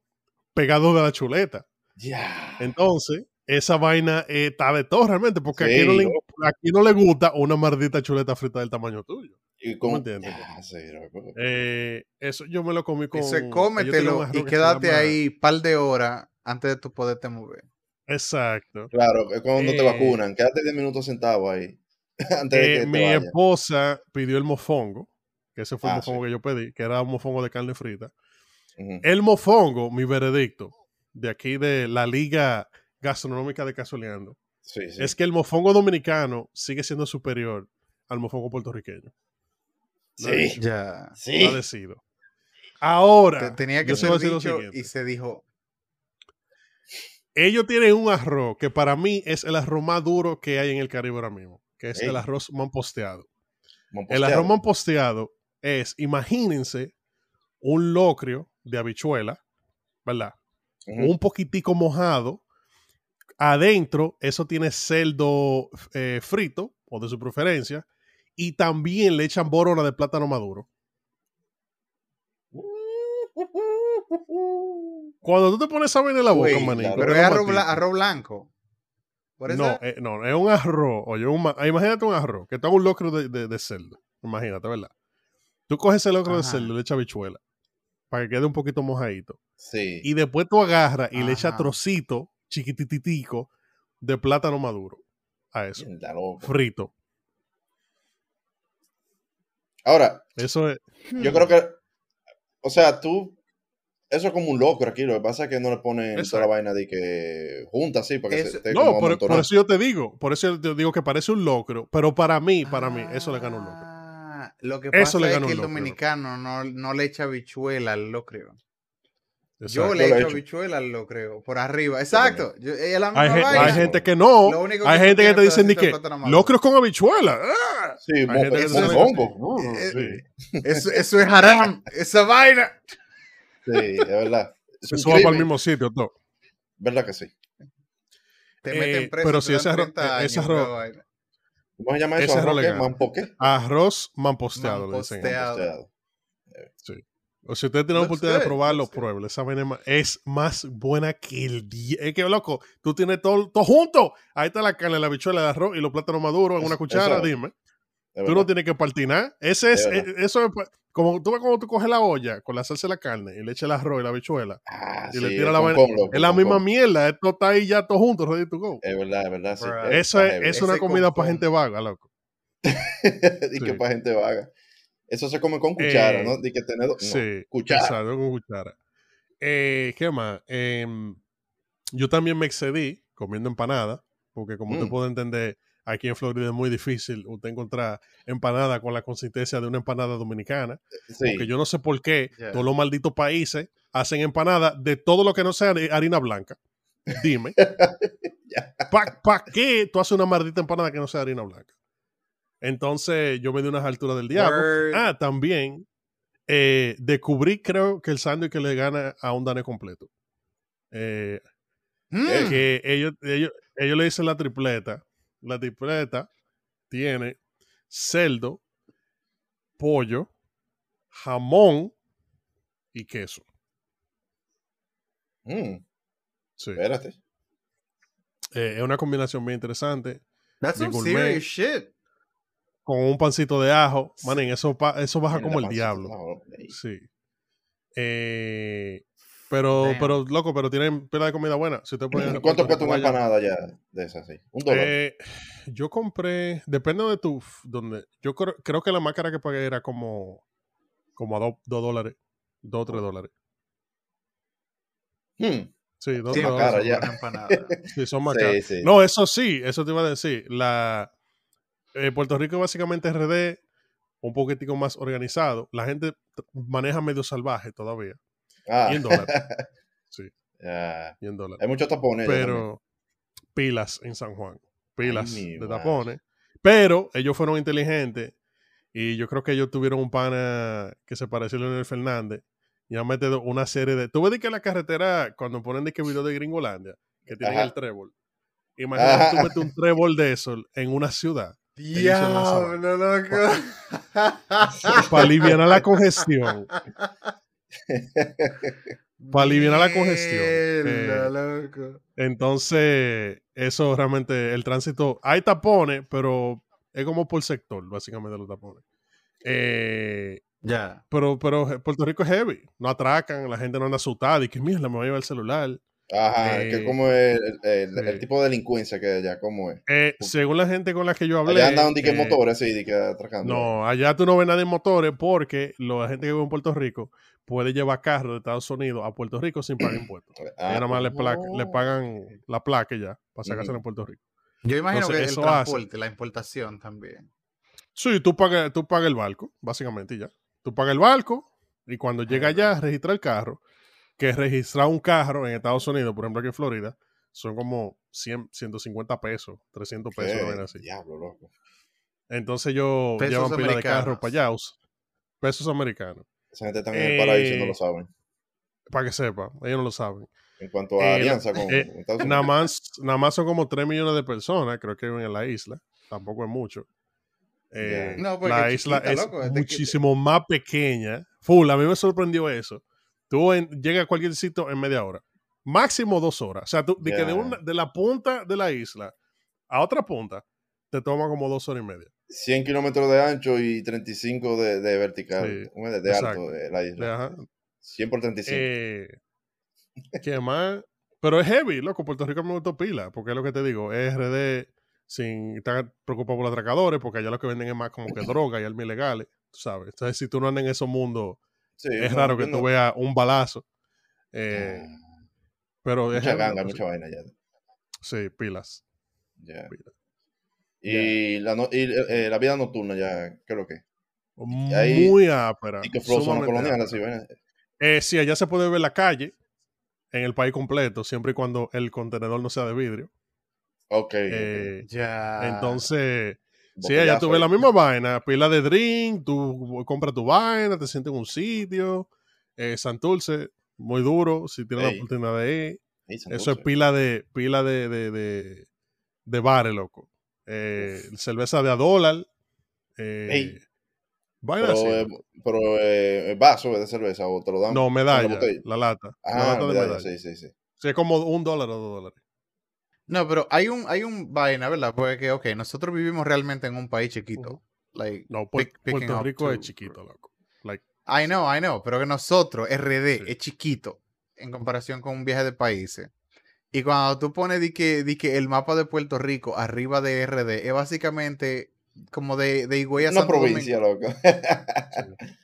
[SPEAKER 2] pegado de la chuleta.
[SPEAKER 3] Ya.
[SPEAKER 2] Entonces, esa vaina eh, está de todo realmente, porque
[SPEAKER 3] Sí,
[SPEAKER 2] aquí, no le, aquí no le gusta una maldita chuleta frita del tamaño tuyo.
[SPEAKER 3] Y
[SPEAKER 2] ¿Tú
[SPEAKER 3] con...
[SPEAKER 2] me entiendes?
[SPEAKER 3] Ya, sí, loco.
[SPEAKER 2] Eh, eso yo me lo comí con. Un
[SPEAKER 4] cómetelo y quédate ahí par de horas antes de tu poderte mover.
[SPEAKER 2] Exacto.
[SPEAKER 3] Claro, es cuando te
[SPEAKER 2] Eh,
[SPEAKER 3] vacunan. Quédate 10 minutos sentado ahí. (laughs) Antes de
[SPEAKER 2] Eh,
[SPEAKER 3] que
[SPEAKER 2] mi
[SPEAKER 3] te
[SPEAKER 2] esposa pidió el mofongo, que ese fue el
[SPEAKER 3] Ah,
[SPEAKER 2] mofongo
[SPEAKER 3] sí.
[SPEAKER 2] que yo pedí, que era un mofongo de carne frita. El mofongo, mi veredicto, de aquí de la Liga Gastronómica de Casoleando,
[SPEAKER 3] Sí, sí.
[SPEAKER 2] es que el mofongo dominicano sigue siendo superior al mofongo puertorriqueño.
[SPEAKER 3] Sí.
[SPEAKER 4] Ya.
[SPEAKER 3] Sí.
[SPEAKER 2] Agradecido. Ahora,
[SPEAKER 4] Te- Tenía que
[SPEAKER 2] yo te voy a
[SPEAKER 4] ser
[SPEAKER 2] decir lo
[SPEAKER 4] dicho
[SPEAKER 2] siguiente.
[SPEAKER 4] y se dijo,
[SPEAKER 2] ellos tienen un arroz que para mí es el arroz más duro que hay en el Caribe ahora mismo, que es el arroz mamposteado. El
[SPEAKER 3] Mamposteado.
[SPEAKER 2] arroz mamposteado es, imagínense, un locrio de habichuela, ¿verdad? Un poquitico mojado. Adentro, eso tiene cerdo eh, frito, o de su preferencia, y también le echan borona de plátano maduro. Cuando tú te pones esa vaina en la boca,
[SPEAKER 4] Uy,
[SPEAKER 2] manito.
[SPEAKER 4] Pero es arroz, blanco. Por
[SPEAKER 2] No, eh, no, es un arroz. Oye, un ma- imagínate un arroz que está en un locro de, de- de cerdo. Imagínate, ¿verdad? Tú coges ese locro de cerdo y le echas habichuela para que quede un poquito mojadito.
[SPEAKER 3] Sí.
[SPEAKER 2] Y después tú agarras y le echas trocito chiquititico de plátano maduro a eso. Frito.
[SPEAKER 3] Ahora,
[SPEAKER 2] Eso es.
[SPEAKER 3] yo creo que, o sea, tú, eso es como un locro aquí, lo que pasa es que no le ponen toda la vaina de que junta así, para que
[SPEAKER 4] Eso-
[SPEAKER 3] se esté
[SPEAKER 2] No, por, por eso yo te digo. Por eso yo te digo que parece un locro. Pero para mí, para mí, eso le gana un locro.
[SPEAKER 4] Ah, Lo que
[SPEAKER 2] Eso
[SPEAKER 4] pasa
[SPEAKER 2] le
[SPEAKER 4] es que el
[SPEAKER 2] locro.
[SPEAKER 4] dominicano no, no le echa habichuela al locro. Yo
[SPEAKER 2] Exacto.
[SPEAKER 4] le
[SPEAKER 3] Yo lo he
[SPEAKER 4] echo
[SPEAKER 3] hecho.
[SPEAKER 4] habichuela al locro, por arriba. Exacto. Yo- es la misma
[SPEAKER 2] Hay, gen-
[SPEAKER 4] vaina.
[SPEAKER 2] hay gente que no.
[SPEAKER 4] Lo único
[SPEAKER 2] Hay
[SPEAKER 4] que
[SPEAKER 2] gente que te dicen ni que locros con habichuela. ¡Ah!
[SPEAKER 3] Sí,
[SPEAKER 2] Hay gente que
[SPEAKER 3] es
[SPEAKER 2] se-
[SPEAKER 3] mondongo.
[SPEAKER 4] Eh,
[SPEAKER 2] Sí.
[SPEAKER 4] Eso, eso es haram, (laughs) esa vaina.
[SPEAKER 3] Sí, es verdad. Es
[SPEAKER 2] Eso va para el mismo sitio, todo.
[SPEAKER 3] ¿Verdad que sí?
[SPEAKER 4] Te
[SPEAKER 2] Eh,
[SPEAKER 4] meten preso.
[SPEAKER 2] pero si ese arroz-
[SPEAKER 4] 30
[SPEAKER 2] eh, ese
[SPEAKER 4] años,
[SPEAKER 2] arroz-
[SPEAKER 4] esa vaina.
[SPEAKER 3] ¿Cómo se llama eso?
[SPEAKER 2] Ese arroz
[SPEAKER 3] ¿Arroz
[SPEAKER 2] le. Arroz mamposteado, le dicen.
[SPEAKER 4] Mamposteado.
[SPEAKER 3] Posteado.
[SPEAKER 2] O si usted tiene la oportunidad de
[SPEAKER 4] good,
[SPEAKER 2] probarlo,
[SPEAKER 4] looks good.
[SPEAKER 2] pruébelo. Esa vaina es más, buena que el día. Es que, loco, tú tienes todo, todo junto. Ahí está la carne, la bichuela, el arroz y los plátanos maduros en una cuchara,
[SPEAKER 3] eso-
[SPEAKER 2] dime. Tú no tienes que partinar. Ese es, eh, eso es, como tú ves cuando tú coges la olla con la salsa de la carne y le echas el arroz y la bichuela
[SPEAKER 3] Ah,
[SPEAKER 2] y le
[SPEAKER 3] sí,
[SPEAKER 2] tira
[SPEAKER 3] el
[SPEAKER 2] la vaina. Es la misma mierda. Esto está ahí ya todo junto, ready to go.
[SPEAKER 3] Es verdad, es verdad. Sí.
[SPEAKER 2] Eso es, una comida para (laughs) gente vaga, loco.
[SPEAKER 3] y que para gente vaga. Eso se come con cuchara,
[SPEAKER 2] Eh,
[SPEAKER 3] ¿no? De que tener no,
[SPEAKER 2] Sí,
[SPEAKER 3] cuchara.
[SPEAKER 2] exacto, con cuchara. Eh, ¿Qué más? Em, yo también me excedí comiendo empanada, porque como usted
[SPEAKER 3] Mm.
[SPEAKER 2] puede entender, aquí en Florida es muy difícil usted encontrar empanada con la consistencia de una empanada dominicana,
[SPEAKER 3] Sí.
[SPEAKER 2] porque yo no sé por qué todos los malditos países hacen empanada de todo lo que no sea harina blanca. Dime, (laughs) ¿para qué tú haces una maldita empanada que no sea harina blanca? Entonces yo me di unas alturas del diablo.
[SPEAKER 4] Word.
[SPEAKER 2] Ah, también eh, descubrí, creo que el sándwich que le gana a un dane completo. Eh,
[SPEAKER 4] Mm.
[SPEAKER 2] que ellos, ellos, ellos le dicen la tripleta. La tripleta tiene cerdo, pollo, jamón y queso.
[SPEAKER 3] Mm,
[SPEAKER 2] Sí.
[SPEAKER 3] espérate.
[SPEAKER 2] Eh, es una combinación bien interesante.
[SPEAKER 4] That's some serious shit.
[SPEAKER 2] Con un pancito de ajo. Manín, eso, pa- eso baja
[SPEAKER 3] Tiene
[SPEAKER 2] como el diablo. Sí. Eh, pero,
[SPEAKER 4] Damn.
[SPEAKER 2] pero, loco, pero tienen pila de comida buena. Si (clears throat)
[SPEAKER 3] ¿Cuánto cuesta una empanada ya de esas? Sí? Un dólar.
[SPEAKER 2] Eh, yo compré, depende de tu, donde, yo creo, creo que la más cara que pagué era como, como a 2 dólares, 2 o 3 dólares.
[SPEAKER 3] Hmm,
[SPEAKER 2] Sí, 2
[SPEAKER 3] Sí,
[SPEAKER 2] o 3
[SPEAKER 3] más cara
[SPEAKER 2] dólares.
[SPEAKER 3] ya.
[SPEAKER 2] Sí, son (laughs) más
[SPEAKER 3] Sí,
[SPEAKER 2] caras.
[SPEAKER 3] sí.
[SPEAKER 2] No, eso sí, eso te iba a decir. La, eh, Puerto Rico básicamente RD, un poquitico más organizado. La gente maneja medio salvaje todavía.
[SPEAKER 3] Ah.
[SPEAKER 2] Y en dólares. (laughs) Sí,
[SPEAKER 3] Ya.
[SPEAKER 2] y en dólares.
[SPEAKER 3] Hay muchos tapones.
[SPEAKER 2] pero pilas en San Juan, pilas de tapones. Pero ellos fueron inteligentes y yo creo que ellos tuvieron un pana que se pareció a Leonel Fernández y han metido una serie de... Tú ves de que la carretera, cuando ponen de que video de Gringolandia, que tienen
[SPEAKER 3] Ajá.
[SPEAKER 2] el trébol. Imagínate
[SPEAKER 3] Ajá.
[SPEAKER 2] tú metes un trébol de eso en una ciudad
[SPEAKER 4] Diablo, loco.
[SPEAKER 2] para (laughs) aliviar la congestión. Para aliviar la congestión. Eh,
[SPEAKER 4] loco.
[SPEAKER 2] Entonces, eso realmente, el tránsito, hay tapones, pero es como por sector, básicamente, los tapones. Eh,
[SPEAKER 4] Ya.
[SPEAKER 2] pero, pero Puerto Rico es heavy, no atracan, la gente no anda asustada y que mierda, me voy a llevar el celular.
[SPEAKER 3] Ajá,
[SPEAKER 2] Eh,
[SPEAKER 3] que como el, el, el
[SPEAKER 2] sí.
[SPEAKER 3] tipo de delincuencia que hay allá, ¿cómo es?
[SPEAKER 2] Eh, según la gente con la que yo hablé.
[SPEAKER 3] Allá andan de que
[SPEAKER 2] eh,
[SPEAKER 3] motores así, de que atracando.
[SPEAKER 2] No, allá tú no ves nada en motores porque la gente que vive en Puerto Rico puede llevar carros de Estados Unidos a Puerto Rico sin pagar (clears throat) impuestos.
[SPEAKER 3] Ah,
[SPEAKER 2] nada más le, pla- le
[SPEAKER 3] oh.
[SPEAKER 2] pagan la placa ya, para sacarse en Puerto Rico.
[SPEAKER 4] Yo imagino
[SPEAKER 2] Entonces,
[SPEAKER 4] que el
[SPEAKER 2] eso hace-
[SPEAKER 4] transporte, la importación también.
[SPEAKER 2] Sí, tú pagas, tú pagas el barco, básicamente, y ya. Tú pagas el barco y cuando llega allá, registra el carro, que registrar un carro en Estados Unidos, por ejemplo aquí en Florida, son como 100, 150 pesos, 300 pesos,
[SPEAKER 3] ¿Qué?
[SPEAKER 2] así.
[SPEAKER 3] Diablo, loco.
[SPEAKER 2] Entonces yo
[SPEAKER 4] Pesos
[SPEAKER 2] llevan pila de carro para allá, pesos americanos,
[SPEAKER 3] Esa gente está en el paraíso y no
[SPEAKER 2] Eh,
[SPEAKER 3] lo saben.
[SPEAKER 2] para que sepa, ellos no lo saben.
[SPEAKER 3] En cuanto a
[SPEAKER 2] eh,
[SPEAKER 3] alianza con
[SPEAKER 2] eh,
[SPEAKER 3] Estados
[SPEAKER 2] Nada
[SPEAKER 3] Unidos.
[SPEAKER 2] más, nada más son como 3 millones de personas, creo que viven en la isla, tampoco es mucho. Eh,
[SPEAKER 4] No,
[SPEAKER 2] la
[SPEAKER 4] es
[SPEAKER 2] isla
[SPEAKER 4] chiquita,
[SPEAKER 2] es
[SPEAKER 4] loco,
[SPEAKER 2] muchísimo más pequeña. Full, a mí me sorprendió eso. Tú en- llegas a cualquier sitio en media hora. Máximo dos horas. O sea, tú, de, que de, una- de la punta de la isla a otra punta, te toma como dos horas y media.
[SPEAKER 3] 100 kilómetros de ancho y 35 de, de vertical,
[SPEAKER 2] Sí,
[SPEAKER 3] de, alto de la isla.
[SPEAKER 2] Ajá.
[SPEAKER 3] 100 por 35.
[SPEAKER 2] Eh, ¿Qué más? Pero es heavy, loco. Puerto Rico me gustó pila, porque es lo que te digo, es RD sin estar preocupado por los atracadores, porque allá lo que venden es más como que droga y armas ilegales, tú sabes. Entonces, si tú no andas en esos mundos,
[SPEAKER 3] Sí,
[SPEAKER 2] es raro que tú veas un balazo. Eh, pero es
[SPEAKER 3] mucha ganga, mucha vaina ya.
[SPEAKER 2] sí. Pilas.
[SPEAKER 3] ya.
[SPEAKER 2] Pila.
[SPEAKER 3] Y, la, no- y eh, la vida nocturna ya, ¿qué es lo que? ahí-
[SPEAKER 2] Muy ápera.
[SPEAKER 3] Y que flow zona
[SPEAKER 2] sumamente
[SPEAKER 3] colonial, así, vaina.
[SPEAKER 2] Eh, sí, allá se puede ver la calle en el país completo, siempre y cuando el contenedor no sea de vidrio.
[SPEAKER 3] Ok.
[SPEAKER 2] Eh,
[SPEAKER 4] Ya.
[SPEAKER 2] Entonces, sí, allá
[SPEAKER 3] ahí.
[SPEAKER 2] la misma vaina, pila de drink, tú compras tu vaina, te sientes en un sitio. Eh, Santurce, muy duro, si tienes la oportunidad de ir.
[SPEAKER 3] Ey,
[SPEAKER 2] Eso es pila de, pila de, de, de, de bares, loco. Eh, cerveza de a dólar. Eh, vaina
[SPEAKER 3] Pero,
[SPEAKER 2] así,
[SPEAKER 3] eh, pero eh, vaso de cerveza o te lo dan.
[SPEAKER 2] No, medalla,
[SPEAKER 3] la
[SPEAKER 2] la lata. la
[SPEAKER 3] Ah,
[SPEAKER 2] lata de
[SPEAKER 3] medalla,
[SPEAKER 2] medalla.
[SPEAKER 3] sí, sí, sí.
[SPEAKER 2] Sí, es como un dólar o dos dólares.
[SPEAKER 4] No, pero hay un, hay un vaina, ¿verdad? Porque, ok, nosotros vivimos realmente en un país chiquito. Like,
[SPEAKER 2] No, Pu-
[SPEAKER 4] pick- picking
[SPEAKER 2] Puerto Rico
[SPEAKER 4] to-
[SPEAKER 2] es chiquito, loco. Like,
[SPEAKER 4] I know, I know, pero que nosotros, RD,
[SPEAKER 2] Sí.
[SPEAKER 4] es chiquito en comparación con un viaje de países. Y cuando tú pones di que, di que el mapa de Puerto Rico arriba de RD, es básicamente como de, de Higüey a
[SPEAKER 3] Una
[SPEAKER 4] Santo
[SPEAKER 3] provincia,
[SPEAKER 4] Domingo.
[SPEAKER 3] loco.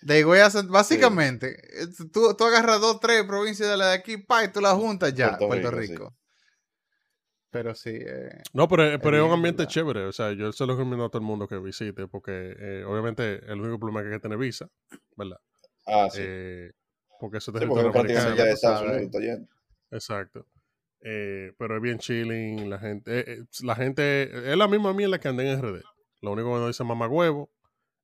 [SPEAKER 4] De Higüey a San- Básicamente, eh, tú, tú agarras dos, tres provincias de la de aquí, pa, y tú las juntas ya,
[SPEAKER 3] Puerto
[SPEAKER 4] Puerto,
[SPEAKER 3] Rico,
[SPEAKER 4] Rico. Pero sí, eh,
[SPEAKER 2] No, pero, pero es un
[SPEAKER 4] bien,
[SPEAKER 2] ambiente
[SPEAKER 4] ¿verdad?
[SPEAKER 2] chévere. O sea, yo se lo recomiendo a todo el mundo que visite, porque eh, obviamente el único problema es que hay que tener visa, ¿verdad?
[SPEAKER 3] Ah, sí.
[SPEAKER 2] Eh, porque eso es
[SPEAKER 3] sí, porque prácticamente ya de Estados. Unidos.
[SPEAKER 2] Exacto. Eh, pero es bien chilling, la gente, eh, eh, la gente, es la misma mierda que anda en RD. Lo único que no dice mamá huevo.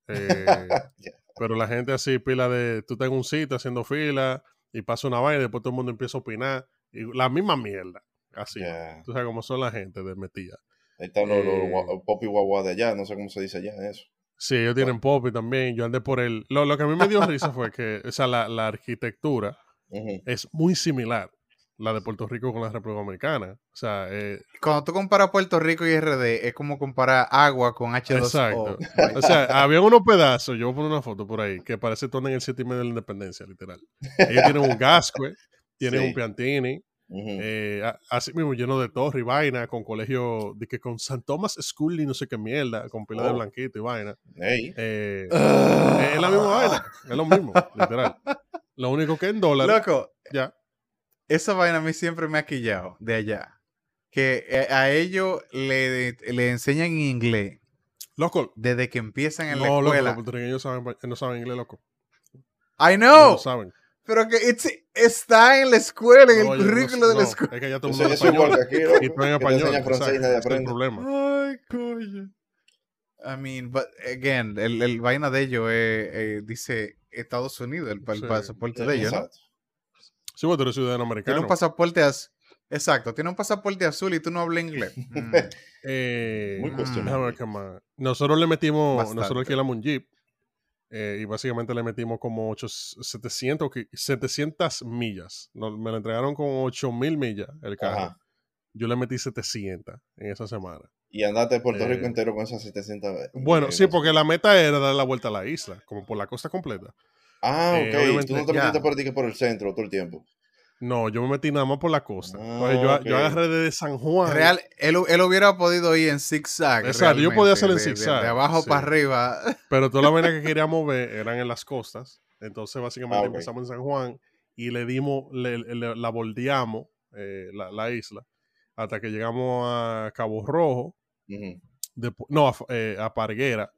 [SPEAKER 2] eh, (laughs) pero la gente así, pila de, tú estás en un sitio haciendo fila y pasa una vaina y después todo el mundo empieza a opinar. Y la misma mierda. Así.
[SPEAKER 3] Ya.
[SPEAKER 2] Tú sabes cómo son la gente de metida.
[SPEAKER 3] Ahí están los, los
[SPEAKER 2] Eh,
[SPEAKER 3] gua- pop y guagua de allá, no sé cómo se dice allá eso.
[SPEAKER 2] Sí, ellos tienen pop y también. Yo andé por el. Lo, lo que a mí me dio risa fue que, o sea, la, la arquitectura
[SPEAKER 3] Ujú.
[SPEAKER 2] es muy similar, la de Puerto Rico con la República Dominicana. O sea, eh,
[SPEAKER 4] cuando tú comparas Puerto Rico y RD, es como comparar agua con H2O.
[SPEAKER 2] Exacto. (laughs) o sea, había unos pedazos, yo voy a poner una foto por ahí, que parece todo en el 7 y medio de la independencia, literal. Ellos tienen un gascue, tienen
[SPEAKER 3] Sí.
[SPEAKER 2] un piantini, Eh, así mismo lleno de torre y vaina, con colegio, de que con San Thomas School y no sé qué mierda, con pila de
[SPEAKER 3] Oh.
[SPEAKER 2] blanquito y vaina. Eh,
[SPEAKER 4] Ah.
[SPEAKER 2] es la misma vaina, es lo mismo, literal. (laughs) Lo único que en dólares,
[SPEAKER 4] Loco,
[SPEAKER 2] ya.
[SPEAKER 4] esa vaina a mí siempre me ha quillado de allá. Que eh, a ellos le, le enseñan inglés
[SPEAKER 2] Loco,
[SPEAKER 4] desde que empiezan en
[SPEAKER 2] no,
[SPEAKER 4] la
[SPEAKER 2] loco,
[SPEAKER 4] escuela.
[SPEAKER 2] los puertorriqueños saben, no saben inglés, loco.
[SPEAKER 4] I
[SPEAKER 2] No
[SPEAKER 4] know,
[SPEAKER 2] lo saben.
[SPEAKER 4] Pero que it's- está en la escuela, en
[SPEAKER 2] No,
[SPEAKER 4] el
[SPEAKER 2] no-
[SPEAKER 4] currículo de la
[SPEAKER 2] no,
[SPEAKER 4] escuela.
[SPEAKER 2] Es que ya todo el mundo
[SPEAKER 3] es
[SPEAKER 2] español.
[SPEAKER 3] aquí, loco,
[SPEAKER 2] Y tú en español. exacto,
[SPEAKER 3] nadie
[SPEAKER 2] ese es el problema.
[SPEAKER 4] Ay, coño. I mean, but again, el, el vaina de ellos es, eh, dice Estados Unidos, el, pa- el
[SPEAKER 2] Sí.
[SPEAKER 4] pasaporte de ellos, ¿no?
[SPEAKER 2] Sí, vos tú eres ciudadano
[SPEAKER 4] Tiene
[SPEAKER 2] americano.
[SPEAKER 4] un pasaporte azul. Exacto, tiene un pasaporte azul y tú no hablas inglés. Mm. (laughs)
[SPEAKER 2] Eh,
[SPEAKER 3] Muy cuestionable.
[SPEAKER 2] Nosotros le metimos,
[SPEAKER 4] Bastante.
[SPEAKER 2] nosotros alquilamos un Jeep eh, y básicamente le metimos como 8, 700, que- 700 millas. Nos- me lo entregaron con 8000 millas el carro.
[SPEAKER 3] Ajá.
[SPEAKER 2] Yo le metí 700 en esa semana.
[SPEAKER 3] Y andate Puerto Rico
[SPEAKER 2] Eh,
[SPEAKER 3] entero con esas 700.
[SPEAKER 2] Bueno,
[SPEAKER 3] eh,
[SPEAKER 2] sí, porque la meta era dar la vuelta a la isla, como por la costa completa.
[SPEAKER 3] Ah,
[SPEAKER 2] eh,
[SPEAKER 3] ok.
[SPEAKER 2] obviamente,
[SPEAKER 3] Tú no te metiste por por el centro todo el tiempo.
[SPEAKER 2] No, yo me metí nada más por la costa.
[SPEAKER 3] Ah,
[SPEAKER 2] Entonces, yo, yo agarré desde San Juan.
[SPEAKER 4] Real, él, él hubiera podido ir en zigzag.
[SPEAKER 2] Exacto, yo podía hacerlo en
[SPEAKER 4] realmente, de- de-
[SPEAKER 2] zigzag,
[SPEAKER 4] De, abajo
[SPEAKER 2] sí.
[SPEAKER 4] para arriba. (laughs)
[SPEAKER 2] Pero toda la vaina que queríamos ver eran en las costas. Entonces, básicamente
[SPEAKER 3] Ah,
[SPEAKER 2] empezamos en San Juan y le dimos, le, le- la bordeamos eh, la, la isla hasta que llegamos a Cabo Rojo, no, a, eh, a Parguera.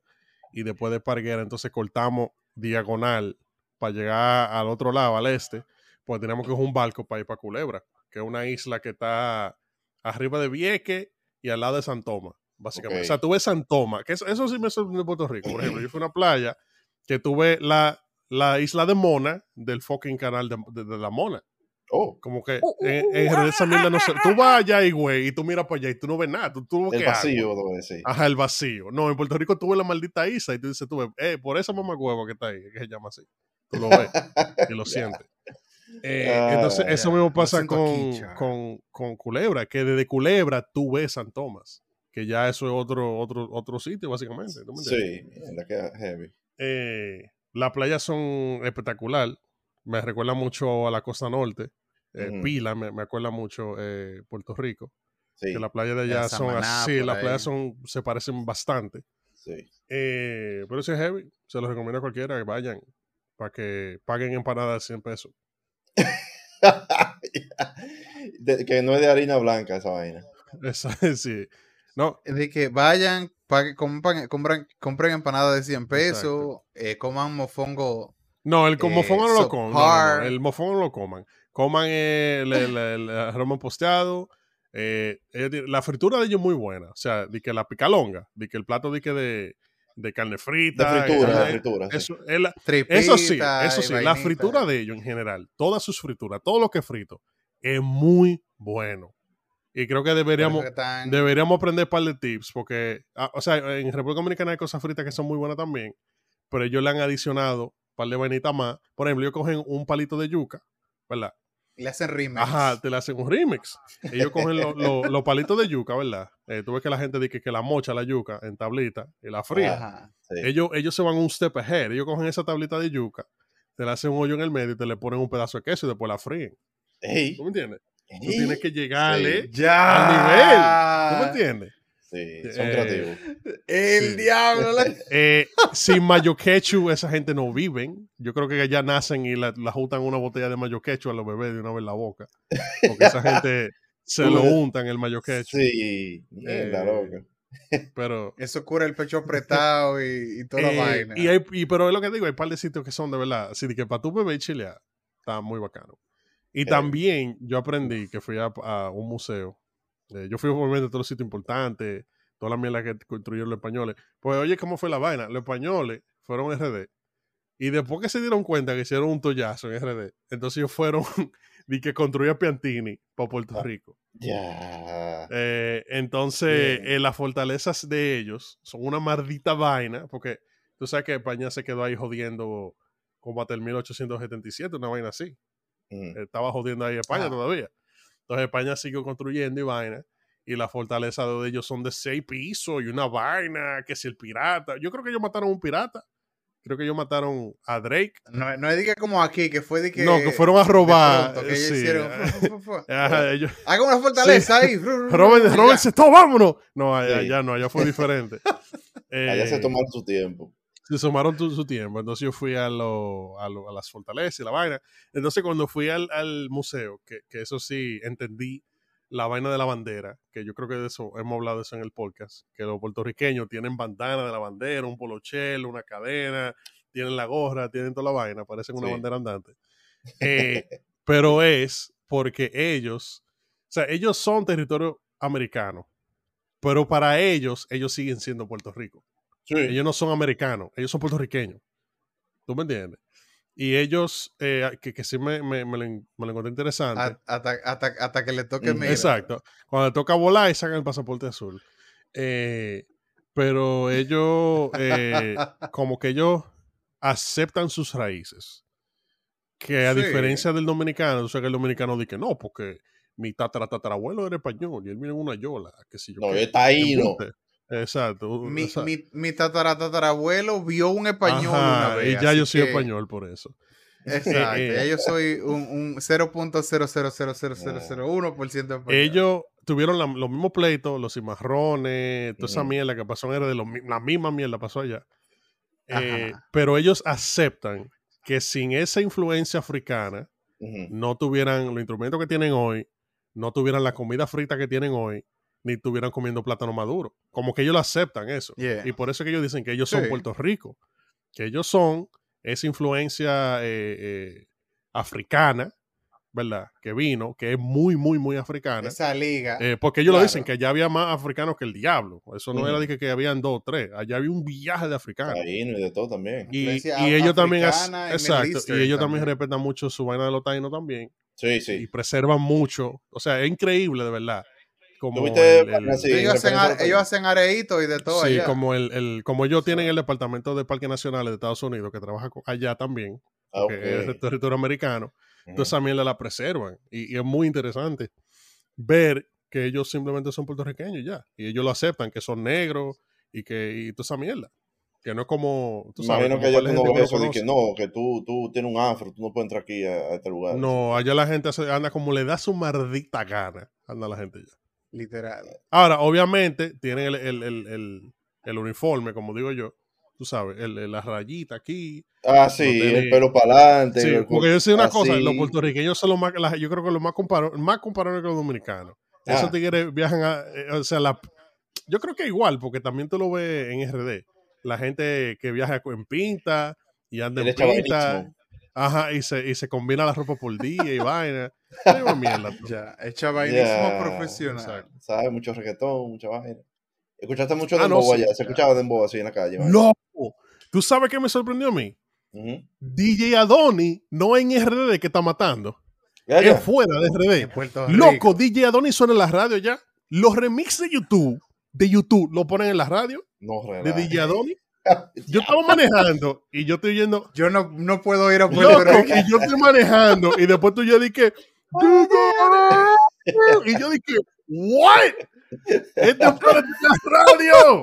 [SPEAKER 2] Y después de Parguera, entonces cortamos diagonal para llegar al otro lado, al este, pues teníamos que coger un barco para ir para Culebra, que es una isla que está arriba de Vieque y al lado de San Tomás, básicamente. O sea, tú ves San Tomás, que eso, eso sí me sorprendió en Puerto Rico. Por ejemplo, yo fui a una playa que tuve la, la isla de Mona del fucking canal de, de- de la Mona.
[SPEAKER 3] Oh,
[SPEAKER 2] Como que
[SPEAKER 5] Uh, uh,
[SPEAKER 2] en,
[SPEAKER 5] uh,
[SPEAKER 2] en esa mierda no se... Tú vas allá y, güey, y tú miras para allá y tú no ves nada. Tú, tú
[SPEAKER 3] el vacío, lo decir.
[SPEAKER 2] Ajá, el vacío. No, en Puerto Rico tú ves la maldita Isa y tú dices, tú ves, eh, por esa mamá huevo que está ahí, que se llama así. Tú lo ves y lo (laughs) sientes. Eh,
[SPEAKER 3] Ah,
[SPEAKER 2] entonces, eso mismo pasa con,
[SPEAKER 4] aquí,
[SPEAKER 2] con, con Culebra, que desde Culebra tú ves San Tomás, que ya eso es otro, otro, otro sitio, básicamente. ¿tú me entiendes?
[SPEAKER 3] Sí, la que heavy.
[SPEAKER 2] Eh, las playas son espectacular. Me recuerda mucho a la costa norte. Eh. Pila me, me acuerda mucho Puerto Rico.
[SPEAKER 3] Sí,
[SPEAKER 2] Que las playas de allá son así, las playas son, se parecen bastante.
[SPEAKER 3] sí.
[SPEAKER 2] Pero si es heavy, se los recomiendo a cualquiera que vayan para que paguen empanadas de 100 pesos. (laughs)
[SPEAKER 3] De- que no es de harina blanca esa vaina.
[SPEAKER 2] Esa, (laughs) sí. No,
[SPEAKER 4] De que vayan, compran, compran, compren empanadas de 100 pesos, eh, coman mofongo.
[SPEAKER 2] no, el
[SPEAKER 4] Eh,
[SPEAKER 2] mofongo no lo coman. no, no, el mofongo no lo coman. Coman el, el, el arroz posteado. eh, la fritura de ellos es muy buena. O sea, de que la picalonga, de que el plato de que de, de carne
[SPEAKER 3] De
[SPEAKER 2] frita.
[SPEAKER 3] fritura,
[SPEAKER 2] eh,
[SPEAKER 3] de fritura. sí.
[SPEAKER 2] eso, es la-
[SPEAKER 4] Tripita
[SPEAKER 2] Eso sí, eso sí, la fritura de ellos en general, todas sus frituras, todo lo que es frito, es muy bueno. Y creo que deberíamos,
[SPEAKER 4] que están-
[SPEAKER 2] deberíamos aprender un par de tips, porque, ah, o sea, en República Dominicana hay cosas fritas que son muy buenas también, pero ellos le han adicionado un par de vainitas más. Por ejemplo, ellos cogen un palito de yuca, ¿verdad?
[SPEAKER 4] Le hacen remix.
[SPEAKER 2] Ajá, te le hacen un remix. Ellos cogen lo- lo- (laughs) los palitos de yuca, ¿verdad? Eh, tú ves que la gente dice que la mocha la yuca en tablita y la fría.
[SPEAKER 4] Ajá.
[SPEAKER 3] Sí.
[SPEAKER 2] Ellos, ellos se van un step ahead. Ellos cogen esa tablita de yuca, te le hacen un hoyo en el medio y te le ponen un pedazo de queso y después la fríen.
[SPEAKER 3] Ey,
[SPEAKER 2] ¿Tú me entiendes? Tú tienes que llegarle
[SPEAKER 3] Sí.
[SPEAKER 4] ¡Ya!
[SPEAKER 2] ¿Tú me entiendes?
[SPEAKER 3] Sí, son
[SPEAKER 2] Eh,
[SPEAKER 3] creativos.
[SPEAKER 4] El
[SPEAKER 2] Sí.
[SPEAKER 4] diablo. la- (laughs)
[SPEAKER 2] Eh, sin mayo quechu, esa gente no viven. Yo creo que ya nacen y la, la juntan una botella de mayo quechu a los bebés de una vez en la boca. Porque esa gente se lo untan el mayo quechu.
[SPEAKER 3] Sí, mierda,
[SPEAKER 2] Eh,
[SPEAKER 3] loca. (laughs)
[SPEAKER 2] Pero,
[SPEAKER 4] Eso cura el pecho apretado y, y toda la
[SPEAKER 2] eh,
[SPEAKER 4] vaina.
[SPEAKER 2] y hay- y- pero es lo que digo, hay un par de sitios que son de verdad. Así que para tu bebé chilear, está muy bacano. Y
[SPEAKER 3] Eh.
[SPEAKER 2] también yo aprendí que fui a, a un museo. Eh, yo fui obviamente a todos los sitios importantes, toda la mierda que construyeron los españoles. Pues oye, ¿cómo fue la vaina? Los españoles fueron RD. Y después que se dieron cuenta que hicieron un tollazo en RD, entonces ellos fueron (laughs) de que construía Piantini para Puerto
[SPEAKER 3] Ah.
[SPEAKER 2] Rico.
[SPEAKER 3] Ya.
[SPEAKER 2] Eh, entonces,
[SPEAKER 3] Bien.
[SPEAKER 2] eh, las fortalezas de ellos son una maldita vaina, porque tú sabes que España se quedó ahí jodiendo como hasta el 1877, una vaina así.
[SPEAKER 3] Mm.
[SPEAKER 2] Estaba jodiendo ahí España
[SPEAKER 4] Ah.
[SPEAKER 2] todavía. Entonces España siguió construyendo y vaina. Y las fortalezas de ellos son de seis pisos y una vaina, que si el pirata. Yo creo que ellos mataron a un pirata. Creo que ellos mataron a Drake.
[SPEAKER 4] No, no es de que como aquí, que fue de que.
[SPEAKER 2] no, que fueron a robar.
[SPEAKER 4] pronto, que ellos
[SPEAKER 2] sí.
[SPEAKER 4] hicieron. fu, fu, fu, fu. (laughs)
[SPEAKER 2] Ajá, ellos,
[SPEAKER 4] Haga una fortaleza ahí. y
[SPEAKER 2] Robert,
[SPEAKER 4] ya.
[SPEAKER 2] todo, vámonos. No, allá,
[SPEAKER 3] Sí.
[SPEAKER 2] allá no, allá fue (laughs) diferente.
[SPEAKER 3] Allá se
[SPEAKER 2] Eh,
[SPEAKER 3] tomaron su tiempo.
[SPEAKER 2] Se sumaron tu- su tiempo. Entonces yo fui a, lo- a, lo- a las fortalezas y la vaina. Entonces cuando fui al, al museo, que, que eso sí, entendí la vaina de la bandera, que yo creo que de eso hemos hablado de eso en el podcast, que los puertorriqueños tienen bandana de la bandera, un polochelo, una cadena, tienen la gorra, tienen toda la vaina, parecen una
[SPEAKER 3] Sí.
[SPEAKER 2] bandera andante. Eh, pero es porque ellos, o sea, ellos son territorio americano, pero para ellos, ellos siguen siendo Puerto Rico
[SPEAKER 3] Sí.
[SPEAKER 2] ellos no son americanos, ellos son puertorriqueños. ¿Tú me entiendes? Y ellos, eh, que, que sí me, me, me lo, me lo encontré interesante.
[SPEAKER 4] Hasta, hasta, hasta que le toque
[SPEAKER 3] Ujú.
[SPEAKER 4] mira.
[SPEAKER 2] Exacto. Cuando le toca volar y sacan el pasaporte azul. Eh, pero ellos, eh, (laughs) como que ellos aceptan sus raíces. Que a
[SPEAKER 4] Sí.
[SPEAKER 2] diferencia del dominicano, tú sabes que el dominicano dice que no, porque mi tatara, tatarabuelo era español y él vino en una yola. Que si yo
[SPEAKER 3] No,
[SPEAKER 2] qué,
[SPEAKER 3] es taíno.
[SPEAKER 2] embuste. Exacto.
[SPEAKER 4] Mi,
[SPEAKER 2] o sea,
[SPEAKER 4] mi, mi tatara, tatarabuelo vio un español
[SPEAKER 2] Ajá,
[SPEAKER 4] una vez.
[SPEAKER 2] y ya yo soy
[SPEAKER 4] que-
[SPEAKER 2] español por eso.
[SPEAKER 4] Exacto.
[SPEAKER 2] Eh,
[SPEAKER 4] ya yo soy un, un 0.0000001% español.
[SPEAKER 2] Ellos tuvieron la- los mismos pleitos, los cimarrones, toda esa mierda que pasó en de la misma mierda pasó allá. Eh, pero ellos aceptan que sin esa influencia africana no tuvieran los instrumentos que tienen hoy, no tuvieran la comida frita que tienen hoy, ni estuvieran comiendo plátano maduro. Como que ellos lo aceptan eso.
[SPEAKER 4] Yeah.
[SPEAKER 2] Y por eso es que ellos dicen que ellos son. Puerto Rico, que ellos son esa influencia eh, eh, africana, ¿verdad? Que vino, que es muy, muy, muy africana.
[SPEAKER 4] Esa liga.
[SPEAKER 2] Eh, porque ellos lo
[SPEAKER 4] Claro.
[SPEAKER 2] dicen que allá había más africanos que el diablo. Eso no era de que, que habían dos o tres. Allá había un viaje de africanos.
[SPEAKER 3] Taíno y de todo también.
[SPEAKER 2] Y, y ellos también, exacto, y ellos también
[SPEAKER 4] también.
[SPEAKER 2] respetan mucho su vaina de los taínos también.
[SPEAKER 3] Sí,
[SPEAKER 2] Y
[SPEAKER 3] sí.
[SPEAKER 2] preservan mucho. O sea, es increíble, de verdad. Como
[SPEAKER 3] ¿Tuviste,
[SPEAKER 2] el- el-
[SPEAKER 3] sí,
[SPEAKER 4] ellos, hacen, ellos hacen areitos y de todo
[SPEAKER 2] Sí,
[SPEAKER 4] allá.
[SPEAKER 2] como el, el- como ellos tienen el departamento de parques nacionales de Estados Unidos que trabaja allá también,
[SPEAKER 3] Ah,
[SPEAKER 2] que es
[SPEAKER 3] ok.
[SPEAKER 2] territorio americano,
[SPEAKER 3] Ujú.
[SPEAKER 2] toda esa mierda la preservan. Y, y es muy interesante ver que ellos simplemente son puertorriqueños ya. Y ellos lo aceptan, que son negros y que y toda esa mierda. Que no es como. Tú sabes,
[SPEAKER 3] Imagino
[SPEAKER 2] como
[SPEAKER 3] que allá tú no ves eso de que no, que tú, tú tienes un afro, tú no puedes entrar aquí a, a este lugar.
[SPEAKER 2] No, allá la gente hace- anda como le da su maldita gana. Anda la gente ya.
[SPEAKER 4] Literal.
[SPEAKER 2] Ahora, obviamente, tienen el, el- el- el- el uniforme, como digo yo. Tú sabes, el, el- la rayita aquí.
[SPEAKER 3] Ah, sí, el pelo para adelante.
[SPEAKER 2] Sí, porque yo sé una cosa, los puertorriqueños son los más, la- yo creo que los más comparables, más comparables que los dominicanos.
[SPEAKER 3] Ah.
[SPEAKER 2] Esos tigres viajan a, eh, o sea, la, yo creo que igual, porque también tú lo ves en RD. La gente que viaja en pinta y anda en pinta. Ajá, y se, y se combina la ropa por día y vaina. (laughs) Una mierda.
[SPEAKER 4] Ya, el chavainismo
[SPEAKER 3] Ya,
[SPEAKER 4] profesional.
[SPEAKER 2] exacto.
[SPEAKER 3] ¿Sabes? Mucho reggaetón, mucha vaina. Escuchaste mucho
[SPEAKER 2] Ah,
[SPEAKER 3] dembow
[SPEAKER 2] no, sí.
[SPEAKER 3] allá. Se escuchaba dembow así en la calle. vaina.
[SPEAKER 2] ¡Loco! ¿Tú sabes qué me sorprendió a mí? DJ Adoni no en RD que está matando.
[SPEAKER 3] Ya, ya.
[SPEAKER 2] Es fuera de RD. Loco, DJ Adoni suena en la radio ya. Los remixes de YouTube, de YouTube, lo ponen en la radio
[SPEAKER 3] No,
[SPEAKER 2] de
[SPEAKER 3] relaja.
[SPEAKER 2] DJ Adoni. (laughs) Yo estaba manejando y yo estoy oyendo.
[SPEAKER 4] Yo no, no puedo ir a Puerto Rico.
[SPEAKER 2] y yo estoy manejando y después tú yo dije, y yo dije, ¿what? Este es para la radio. (laughs)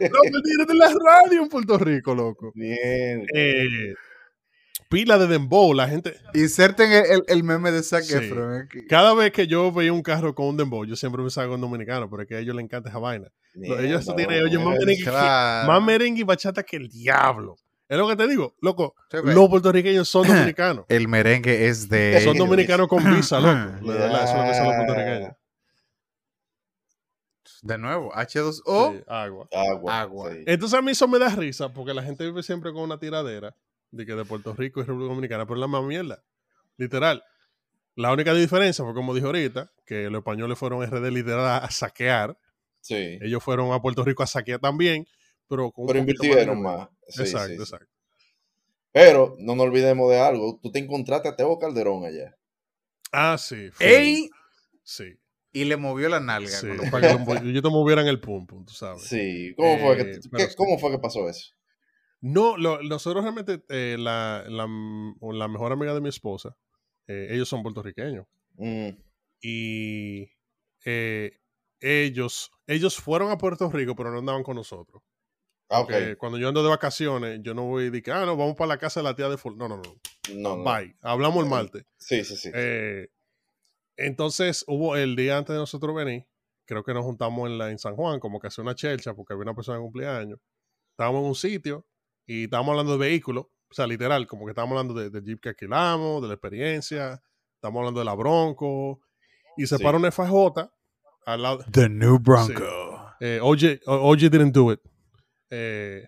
[SPEAKER 2] Loco, tienes de la radio en Puerto Rico, loco.
[SPEAKER 3] Bien.
[SPEAKER 2] Eh, pila de Dembow, la gente.
[SPEAKER 4] Inserten el, el- el meme de Zac
[SPEAKER 2] Sí.
[SPEAKER 4] Efron aquí.
[SPEAKER 2] Cada vez que yo veía un carro con un Dembow, yo siempre me salgo en dominicano, pero es que a ellos les encanta esa vaina.
[SPEAKER 3] Mierda,
[SPEAKER 2] ellos tienen, oye, más merengue, que-
[SPEAKER 4] Claro.
[SPEAKER 2] más merengue y bachata que el diablo. Es lo que te digo, loco.
[SPEAKER 4] Sí.
[SPEAKER 2] Los puertorriqueños son (clears throat) dominicanos.
[SPEAKER 4] El merengue es de.
[SPEAKER 2] son
[SPEAKER 3] ellos.
[SPEAKER 2] dominicanos con (clears throat) visa, loco. Eso es lo que son los puertorriqueños.
[SPEAKER 4] De nuevo, H2O.
[SPEAKER 2] Sí, agua.
[SPEAKER 3] Agua.
[SPEAKER 4] Agua.
[SPEAKER 3] sí.
[SPEAKER 2] Entonces a mí eso me da risa porque la gente vive siempre con una tiradera de que de Puerto Rico y República Dominicana, pero es la misma mierda. Literal. La única diferencia fue, como dije ahorita, que los españoles fueron RD literal a saquear.
[SPEAKER 3] Sí.
[SPEAKER 2] Ellos fueron a Puerto Rico a saquear también, pero con
[SPEAKER 3] Pero invirtieron
[SPEAKER 2] de-
[SPEAKER 3] más. Sí,
[SPEAKER 2] exacto,
[SPEAKER 3] sí, sí.
[SPEAKER 2] exacto.
[SPEAKER 3] Pero no nos olvidemos de algo. Tú te encontraste a Teo Calderón allá.
[SPEAKER 2] Ah, sí. fue-
[SPEAKER 4] ¡Ey!
[SPEAKER 2] Sí.
[SPEAKER 4] Y le movió la nalga.
[SPEAKER 2] sí, para que lo- yo te moviera en el pum pum, tú sabes.
[SPEAKER 3] Sí. ¿Cómo, fue, que,
[SPEAKER 2] Eh,
[SPEAKER 3] qué-. ¿Cómo fue que pasó eso?
[SPEAKER 2] No, lo- nosotros realmente, eh, la, la, la mejor amiga de mi esposa, eh, ellos son puertorriqueños.
[SPEAKER 3] Mm,
[SPEAKER 2] y eh, ellos, ellos fueron a Puerto Rico, pero no andaban con nosotros.
[SPEAKER 3] Ah, ok.
[SPEAKER 2] Porque cuando yo ando de vacaciones, yo no voy y digo, ah, no, vamos para la casa de la tía de full. No, no, no.
[SPEAKER 3] No, no.
[SPEAKER 2] Bye. Hablamos el martes.
[SPEAKER 3] Sí, sí, sí.
[SPEAKER 2] Entonces, hubo el día antes de nosotros venir, creo que nos juntamos en, la, en San Juan, como que hace una chelcha, porque había una persona de cumpleaños. Estábamos en un sitio y estábamos hablando de vehículos, o sea, literal, como que estábamos hablando de, del Jeep que alquilamos, de la experiencia, estamos hablando de la Bronco, y se
[SPEAKER 3] Sí.
[SPEAKER 2] para una FJ al lado.
[SPEAKER 4] The New
[SPEAKER 2] Bronco. Eh, OJ, O- OJ didn't do it. Eh,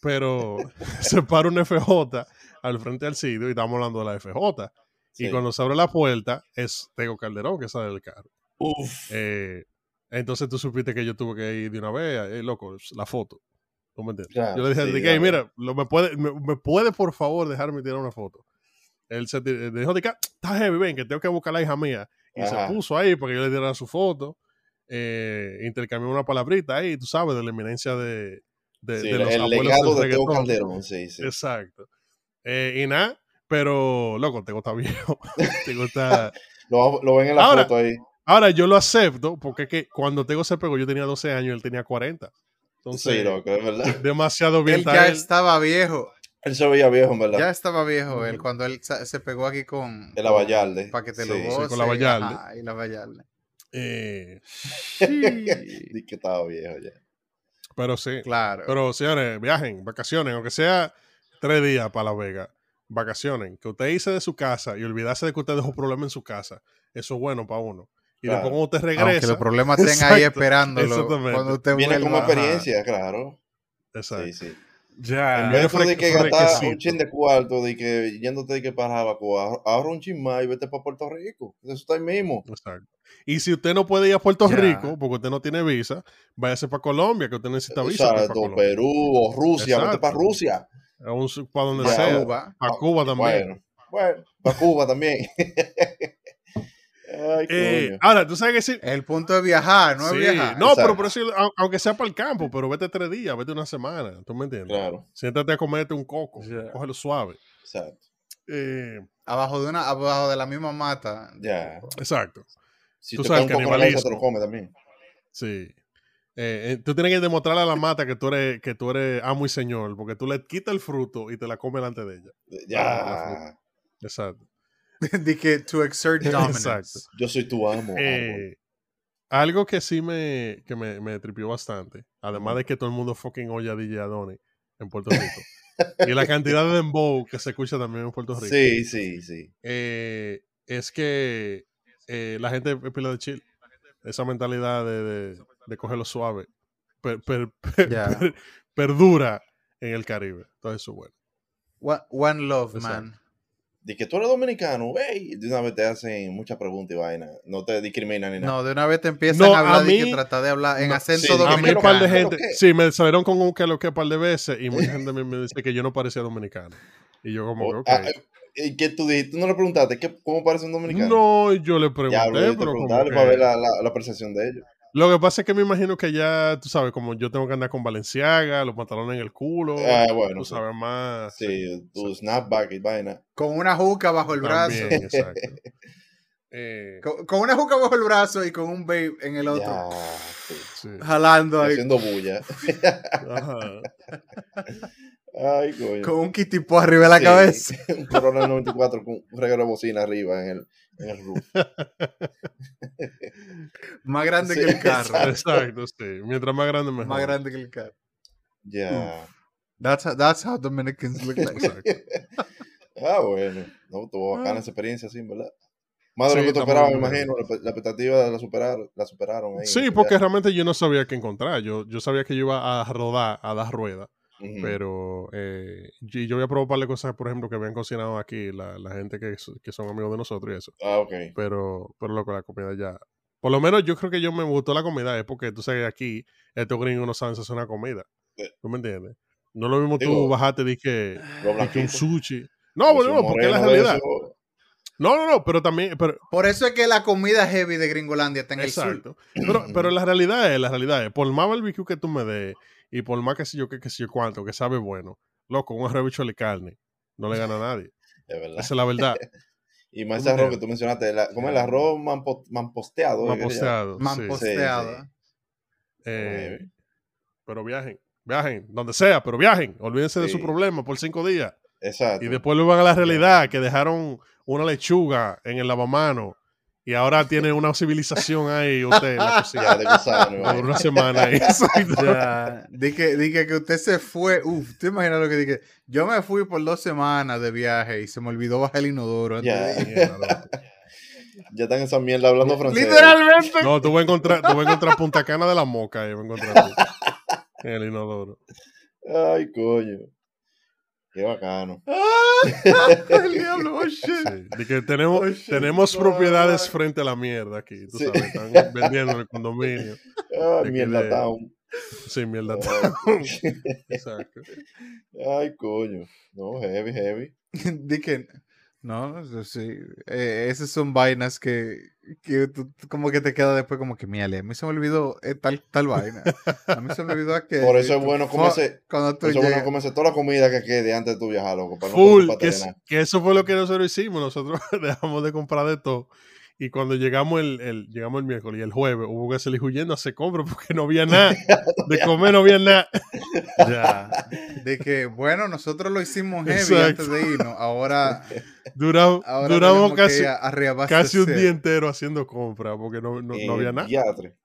[SPEAKER 2] pero (laughs) se para una FJ al frente del sitio y estamos hablando de la FJ. Y
[SPEAKER 3] Sí.
[SPEAKER 2] cuando se abre la puerta es Tego Calderón que sale del carro.
[SPEAKER 3] Uf.
[SPEAKER 2] Eh, entonces tú supiste que yo tuve que ir de una vez, eh, loco, la foto. ¿Tú me entiendes? Yo le dije,
[SPEAKER 3] claro.
[SPEAKER 2] mira, lo- me, puede, me, me puede por favor dejarme tirar una foto. Él se tir- dijo, de que, "Ah, está heavy, ven, que tengo que buscar a la hija mía. Y
[SPEAKER 3] Ajá.
[SPEAKER 2] se puso ahí para que yo le diera su foto. Eh, intercambió una palabrita ahí, tú sabes, de la eminencia de, de,
[SPEAKER 3] Sí,
[SPEAKER 2] de
[SPEAKER 3] el
[SPEAKER 2] los abuelos
[SPEAKER 3] legado
[SPEAKER 2] del
[SPEAKER 3] de Teo. Calderón, sí, sí.
[SPEAKER 2] Exacto. Eh, y nada, pero, loco, Tego está (laughs) viejo. Tego está... (laughs)
[SPEAKER 3] Lo, lo ven en la
[SPEAKER 2] Ahora-
[SPEAKER 3] foto ahí.
[SPEAKER 2] Ahora, yo lo acepto porque es que cuando Tego se pegó yo tenía 12 años y él tenía 40. Entonces,
[SPEAKER 3] Sí, loco, es verdad.
[SPEAKER 2] demasiado bien
[SPEAKER 4] Él ya
[SPEAKER 2] él.
[SPEAKER 4] estaba viejo.
[SPEAKER 3] Él se veía viejo, en verdad.
[SPEAKER 4] Ya estaba viejo él
[SPEAKER 2] Ujú.
[SPEAKER 4] cuando él se pegó aquí con.
[SPEAKER 3] De la Vallarde.
[SPEAKER 4] Para que te
[SPEAKER 3] Sí,
[SPEAKER 4] lo
[SPEAKER 3] sí,
[SPEAKER 4] goce.
[SPEAKER 2] con la Vallarde.
[SPEAKER 4] ajá, y la Vallarde.
[SPEAKER 2] Eh, (laughs)
[SPEAKER 3] que estaba viejo ya.
[SPEAKER 2] pero sí.
[SPEAKER 4] Claro.
[SPEAKER 2] Pero, señores, viajen, vacaciones, aunque sea tres días para La Vega. Vacaciones. Que usted irse de su casa y olvidarse de que usted dejó problemas en su casa. Eso es bueno para uno. Y
[SPEAKER 3] Claro.
[SPEAKER 2] después cuando usted
[SPEAKER 4] Aunque
[SPEAKER 2] regresa.
[SPEAKER 4] los problemas estén ahí (laughs) esperándolo.
[SPEAKER 2] exactamente.
[SPEAKER 4] Cuando usted
[SPEAKER 3] Viene
[SPEAKER 4] vuelva.
[SPEAKER 3] como
[SPEAKER 2] ajá.
[SPEAKER 3] experiencia, claro.
[SPEAKER 2] Exacto.
[SPEAKER 3] Sí, sí.
[SPEAKER 4] Ya.
[SPEAKER 2] En vez de
[SPEAKER 3] que gastar un chin de cuarto, de que yéndote de que para Jarabacoa, ahorra un chin más y vete para Puerto Rico. Eso está ahí mismo.
[SPEAKER 2] Exacto. Y si usted no puede ir a Puerto
[SPEAKER 4] Ya.
[SPEAKER 2] Rico porque usted no tiene visa, váyase para Colombia, que usted necesita visa. para
[SPEAKER 3] Exacto. Perú o Rusia, vete
[SPEAKER 2] Exacto.
[SPEAKER 3] para Rusia.
[SPEAKER 2] A un para donde
[SPEAKER 3] Ya.
[SPEAKER 2] sea.
[SPEAKER 4] Cuba.
[SPEAKER 2] A Cuba también.
[SPEAKER 3] Bueno, bueno, para Cuba también. (laughs) Ay,
[SPEAKER 2] Eh, ahora, tú sabes que sí.
[SPEAKER 4] El punto de viajar, no es viajar.
[SPEAKER 2] No, pero por eso, au- aunque sea para el campo, pero vete tres días, vete una semana. ¿Tú me entiendes?
[SPEAKER 3] Claro,
[SPEAKER 2] Siéntate a comerte un coco.
[SPEAKER 4] Ya.
[SPEAKER 2] Cógelo suave.
[SPEAKER 3] exacto.
[SPEAKER 2] Eh,
[SPEAKER 4] Abajo de una, abajo de la misma mata.
[SPEAKER 3] Ya.
[SPEAKER 2] exacto.
[SPEAKER 3] Si
[SPEAKER 2] Tú
[SPEAKER 3] te
[SPEAKER 2] sabes
[SPEAKER 3] boca, te lo come también.
[SPEAKER 2] Sí. Eh, eh, tú tienes que demostrarle a la mata que tú eres que tú eres amo y señor, porque tú le quitas el fruto y te la comes delante de ella.
[SPEAKER 3] Ya.
[SPEAKER 2] Exacto. (laughs)
[SPEAKER 4] de que to exert (laughs) dominance.
[SPEAKER 2] Exacto.
[SPEAKER 3] Yo soy tu amo.
[SPEAKER 2] Eh, algo que sí me, que me, me tripió bastante, además de que todo el mundo fucking oye a DJ Adoni en Puerto Rico, y la cantidad de dembow que se escucha también en Puerto Rico,
[SPEAKER 3] Sí, sí, sí.
[SPEAKER 2] eh, es que eh, la gente es pila de chill. Esa mentalidad de, de, de cogerlo suave per- per- (laughs) per-
[SPEAKER 4] Ya.
[SPEAKER 2] per- perdura en el Caribe. Entonces, eso es bueno.
[SPEAKER 4] One, one love,
[SPEAKER 2] Exacto.
[SPEAKER 4] man.
[SPEAKER 3] De que tú eres dominicano, hey, de una vez te hacen muchas preguntas y vaina. No te discriminan ni nada.
[SPEAKER 4] No, de una vez te empiezan
[SPEAKER 2] No,
[SPEAKER 4] a hablar
[SPEAKER 2] a
[SPEAKER 4] de que trata de hablar en
[SPEAKER 2] no,
[SPEAKER 4] acento
[SPEAKER 3] sí,
[SPEAKER 2] A mí
[SPEAKER 4] dominicano.
[SPEAKER 2] un par de
[SPEAKER 3] ¿Qué lo
[SPEAKER 2] gente, sí, me salieron con un que lo que par de veces y mucha (laughs) gente me, me dice que yo no parecía dominicano. Y yo como que,
[SPEAKER 3] O-
[SPEAKER 2] ok.
[SPEAKER 3] ah, eh, ¿Y qué tú dijiste? ¿Tú no le preguntaste ¿qué, cómo parece un dominicano?
[SPEAKER 2] No, yo le pregunté,
[SPEAKER 3] Ya, hablé de
[SPEAKER 2] pero como
[SPEAKER 3] preguntarle
[SPEAKER 2] que-
[SPEAKER 3] para ver la, la, la percepción de ellos.
[SPEAKER 2] Lo que pasa es que me imagino que ya, tú sabes, como yo tengo que andar con Valenciaga, los pantalones en el culo,
[SPEAKER 3] Ah, bueno,
[SPEAKER 2] tú
[SPEAKER 3] sí.
[SPEAKER 2] sabes más.
[SPEAKER 3] Sí, tu snapback y vaina.
[SPEAKER 4] Con una juca bajo el brazo.
[SPEAKER 2] También, exacto. (laughs) Eh,
[SPEAKER 4] Con, con una juca bajo el brazo y con un babe en el otro.
[SPEAKER 3] Ya, sí.
[SPEAKER 2] sí.
[SPEAKER 4] Jalando ahí.
[SPEAKER 3] Haciendo bulla.
[SPEAKER 2] Ajá.
[SPEAKER 3] Ay, coño.
[SPEAKER 4] Con un kitipo arriba de la
[SPEAKER 3] Sí,
[SPEAKER 4] cabeza. (laughs)
[SPEAKER 3] un Corona 94 con un regalo de bocina arriba en el, en el roof.
[SPEAKER 4] Más grande
[SPEAKER 3] Sí,
[SPEAKER 4] que el (laughs) carro.
[SPEAKER 2] Exacto, sí. Mientras más grande, mejor.
[SPEAKER 4] Más grande que el carro.
[SPEAKER 3] Ya.
[SPEAKER 4] That's how, that's how Dominicans look like.
[SPEAKER 2] Exacto. (laughs)
[SPEAKER 3] Ah, bueno. No, tuvo bacana
[SPEAKER 2] Ah.
[SPEAKER 3] esa experiencia, sí, ¿verdad? Más de
[SPEAKER 2] Sí,
[SPEAKER 3] lo que esperabas,
[SPEAKER 2] muy
[SPEAKER 3] me imagino. La, la expectativa la superaron, la superaron ahí.
[SPEAKER 2] Sí, porque realmente yo no sabía qué encontrar. Yo, yo sabía que yo iba a rodar, a dar Pero eh, y yo voy a probar un par de cosas, por ejemplo, que habían cocinado aquí la, la gente que, so- que son amigos de nosotros y eso.
[SPEAKER 3] Ah, ok.
[SPEAKER 2] Pero, pero loco, la comida ya. Por lo menos yo creo que yo me gustó la comida, es porque tú sabes que aquí estos gringos no saben hacer una comida. ¿Tú me entiendes? No es lo mismo tú
[SPEAKER 3] Digo,
[SPEAKER 2] bajarte de que, un sushi. No, bueno, no, porque es la realidad.
[SPEAKER 3] eso,
[SPEAKER 2] No, no, no, pero también, pero,
[SPEAKER 4] Por eso es que la comida heavy de Gringolandia está en el sur.
[SPEAKER 2] exacto. Pero, pero la realidad es, la realidad es, por más barbecue que tú me des y por más que sé yo que, que sé yo cuánto, que sabe bueno, loco, un arroz bicho de carne, no le gana a nadie. (laughs)
[SPEAKER 3] Es verdad.
[SPEAKER 2] Esa es la verdad. (laughs)
[SPEAKER 3] Y más
[SPEAKER 2] ¿Tú
[SPEAKER 3] ese arroz que tú mencionaste, la, ¿cómo es el arroz manpo- manposteado?
[SPEAKER 2] Más
[SPEAKER 3] ¿qué se llama?
[SPEAKER 2] posteado.
[SPEAKER 4] Man
[SPEAKER 2] sí.
[SPEAKER 4] posteada.
[SPEAKER 2] Eh, pero viajen, viajen, donde sea, pero viajen. Olvídense de su problema por cinco días.
[SPEAKER 3] Exacto.
[SPEAKER 2] Y después lo van a la realidad, que dejaron una lechuga en el lavamano y ahora tiene una civilización ahí (laughs) usted en la cocina.
[SPEAKER 3] Ya, gusano.
[SPEAKER 2] Por una semana ahí. (laughs)
[SPEAKER 4] Ya. Dije, dije que usted se fue. Uf, ¿te imaginas lo que dije? Yo me fui por dos semanas de viaje y se me olvidó bajar el inodoro. antes
[SPEAKER 3] Ya.
[SPEAKER 2] loco. (laughs)
[SPEAKER 3] Ya están esa mierda hablando francés.
[SPEAKER 4] Literalmente.
[SPEAKER 2] No, tú vas a encontrar, tú vas a encontrar Punta Cana de la Moca ahí, vas a encontrar el inodoro.
[SPEAKER 3] Ay, coño. Qué bacano. (laughs)
[SPEAKER 4] el diablo, oh shit.
[SPEAKER 2] Sí. De que tenemos,
[SPEAKER 4] Oh, shit.
[SPEAKER 2] tenemos propiedades
[SPEAKER 3] man.
[SPEAKER 2] frente a la mierda aquí. Tú
[SPEAKER 3] Sí.
[SPEAKER 2] sabes, están vendiendo en el condominio.
[SPEAKER 3] Ay,
[SPEAKER 2] De que
[SPEAKER 3] mierda
[SPEAKER 2] de-
[SPEAKER 3] town.
[SPEAKER 2] Sí, mierda.
[SPEAKER 3] Ay, (laughs)
[SPEAKER 2] Exacto.
[SPEAKER 3] Ay, coño. No, heavy, heavy. (laughs)
[SPEAKER 4] Dije, no, eso sí. Eh, esas son vainas que, que tú- como que te queda después como que, mírale, a mí se me olvidó eh, tal, tal vaina. A mí se me olvidó que
[SPEAKER 3] Por eso es bueno comerse,
[SPEAKER 4] Cuando tú
[SPEAKER 3] por eso es bueno comerse toda la comida que quede antes de tu viajar, loco. Para
[SPEAKER 2] Full, que eso fue lo que nosotros hicimos. Nosotros (laughs) dejamos de comprar de todo. Y cuando llegamos el, el- llegamos el miércoles y el jueves hubo que salir huyendo a hacer compras (laughs) porque no había nada. De (laughs) comer no había nada.
[SPEAKER 4] Ya. De que, bueno, nosotros lo hicimos heavy
[SPEAKER 2] Exacto.
[SPEAKER 4] antes de irnos. Ahora,
[SPEAKER 2] Duramos,
[SPEAKER 4] ahora
[SPEAKER 2] duramos casi, un día entero haciendo compras porque no, no, no había nada.
[SPEAKER 3] diatre.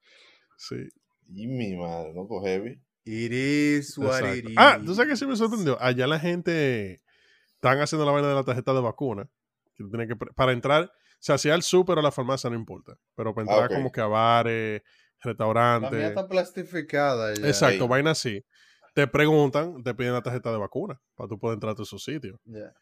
[SPEAKER 2] Sí,
[SPEAKER 3] Y mi madre, loco, heavy.
[SPEAKER 4] It is what
[SPEAKER 2] exacto.
[SPEAKER 4] it
[SPEAKER 2] Ah, tú sabes que sí me sorprendió. Allá la gente están haciendo la vaina de la tarjeta de vacuna. Que tú tienes que, para entrar, se hacía el súper o la farmacia, no importa. Pero para
[SPEAKER 3] Ah,
[SPEAKER 2] entrar
[SPEAKER 3] ok.
[SPEAKER 2] como que a bares,
[SPEAKER 4] La mía
[SPEAKER 2] restaurantes.
[SPEAKER 4] está plastificada ya.
[SPEAKER 2] Exacto,
[SPEAKER 3] Ahí.
[SPEAKER 2] vaina así. te preguntan, te piden la tarjeta de vacuna para tú poder entrar a todos esos sitios.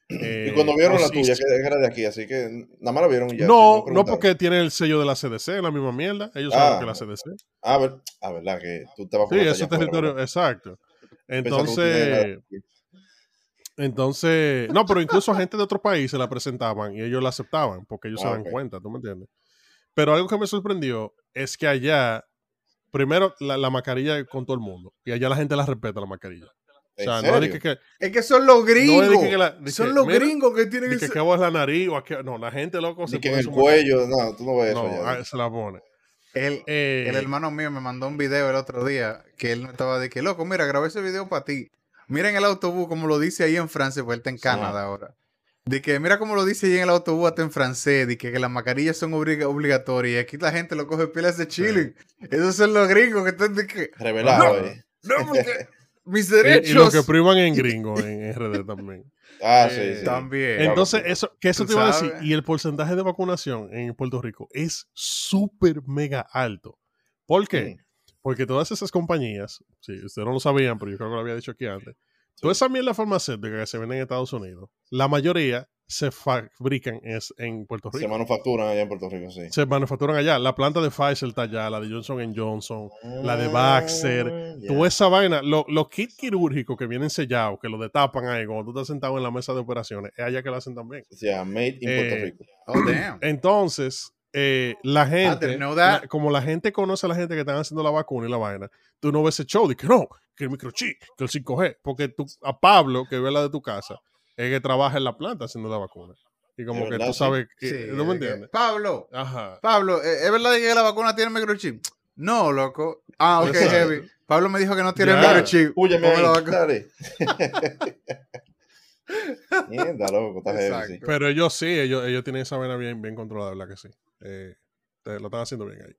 [SPEAKER 2] Eh,
[SPEAKER 3] Y cuando vieron
[SPEAKER 2] o
[SPEAKER 3] la
[SPEAKER 2] si-
[SPEAKER 3] tuya, que era de aquí, así que nada más la vieron y ya.
[SPEAKER 2] no, no porque tiene el sello de la CDC, la misma mierda. Ellos
[SPEAKER 3] Ah.
[SPEAKER 2] saben que la CDC.
[SPEAKER 3] Ah, ver, ah, verdad, que tú te
[SPEAKER 2] Sí,
[SPEAKER 3] vacunaste
[SPEAKER 2] ese
[SPEAKER 3] allá afuera,
[SPEAKER 2] territorio, exacto. Entonces, entonces, no, pero incluso gente de otros países la presentaban y ellos la aceptaban porque ellos se
[SPEAKER 3] Ah,
[SPEAKER 2] dan cuenta, ¿tú me entiendes? Pero algo que me sorprendió es que allá, primero, la, la mascarilla con todo el mundo y allá la gente la respeta la mascarilla. O
[SPEAKER 3] ¿En
[SPEAKER 2] sea, no es que, que-
[SPEAKER 4] Es que son los gringos.
[SPEAKER 2] No es que la-
[SPEAKER 4] son
[SPEAKER 2] que,
[SPEAKER 4] los
[SPEAKER 2] mira,
[SPEAKER 4] gringos que tienen
[SPEAKER 2] que, que vos es la nariz o aquí, no, la gente loco se
[SPEAKER 3] que en
[SPEAKER 2] pone
[SPEAKER 3] el
[SPEAKER 2] su
[SPEAKER 3] cuello, no, tú no ves eso
[SPEAKER 2] No,
[SPEAKER 3] allá.
[SPEAKER 2] ah, se la pone.
[SPEAKER 4] El,
[SPEAKER 2] Eh,
[SPEAKER 4] el hermano mío me mandó un video el otro día que él me estaba de que, loco, mira, grabé ese video para ti. Mira en el autobús como lo dice ahí en Francia, porque él está en
[SPEAKER 3] Sí.
[SPEAKER 4] Canadá ahora. De que, mira cómo lo dice ahí en el autobús hasta en francés, de que, que las mascarillas son obliga- obligatorias y aquí la gente lo coge pilas de chilling. Esos son los gringos que están de que,
[SPEAKER 3] Revelado,
[SPEAKER 4] No.
[SPEAKER 3] eh.
[SPEAKER 4] no, (laughs) porque mis
[SPEAKER 2] y, y
[SPEAKER 4] derechos
[SPEAKER 2] lo que priman en (laughs) gringo en RD también.
[SPEAKER 3] Ah,
[SPEAKER 2] Eh,
[SPEAKER 3] sí, sí.
[SPEAKER 4] también.
[SPEAKER 2] Entonces,
[SPEAKER 3] sí.
[SPEAKER 2] eso, que eso te iba a decir. Y el porcentaje de vacunación en Puerto Rico es súper mega alto. ¿Por qué?
[SPEAKER 3] Mm.
[SPEAKER 2] Porque todas esas compañías, sí, ustedes no lo sabían, pero yo creo que lo había dicho aquí antes. Toda esa mierda farmacéutica que se vende en Estados Unidos, la mayoría se fabrican es en Puerto
[SPEAKER 3] Se
[SPEAKER 2] Rico.
[SPEAKER 3] manufacturan allá en Puerto Rico, sí.
[SPEAKER 2] Se manufacturan allá. La planta de Pfizer está allá, la de Johnson Johnson, la de Baxter,
[SPEAKER 3] Ah, ya.
[SPEAKER 2] toda esa vaina, lo- los kits quirúrgicos que vienen sellados, que lo detapan ahí cuando tú estás sentado en la mesa de operaciones, es allá que lo hacen también.
[SPEAKER 3] O sea, made in Puerto
[SPEAKER 2] Eh,
[SPEAKER 3] Rico.
[SPEAKER 4] Oh, damn.
[SPEAKER 2] Entonces, eh, la gente,
[SPEAKER 4] that.
[SPEAKER 2] la- como la gente conoce a la gente que están haciendo la vacuna y la vaina, tú no ves ese show de que no, que el microchip, que el 5G, porque tú, a Pablo, que ve la de tu casa, es que trabaja en la planta haciendo la vacuna. Y como que tú
[SPEAKER 3] sí.
[SPEAKER 2] sabes, que-
[SPEAKER 4] Sí,
[SPEAKER 2] ¿no me entiendes?
[SPEAKER 4] Pablo,
[SPEAKER 2] Ajá.
[SPEAKER 4] Pablo, ¿eh, ¿es verdad que la vacuna tiene microchip? No, loco. Ah, ok,
[SPEAKER 2] Exacto.
[SPEAKER 4] heavy. Pablo me dijo que no tiene
[SPEAKER 2] Ya.
[SPEAKER 4] microchip.
[SPEAKER 3] Púyame
[SPEAKER 4] la vacuna.
[SPEAKER 3] dale. (laughs) Mierda, loco, está heavy, sí.
[SPEAKER 2] Pero ellos sí, ellos, ellos tienen esa vaina bien, bien controlada, ¿verdad que sí? Eh, lo están haciendo bien ahí.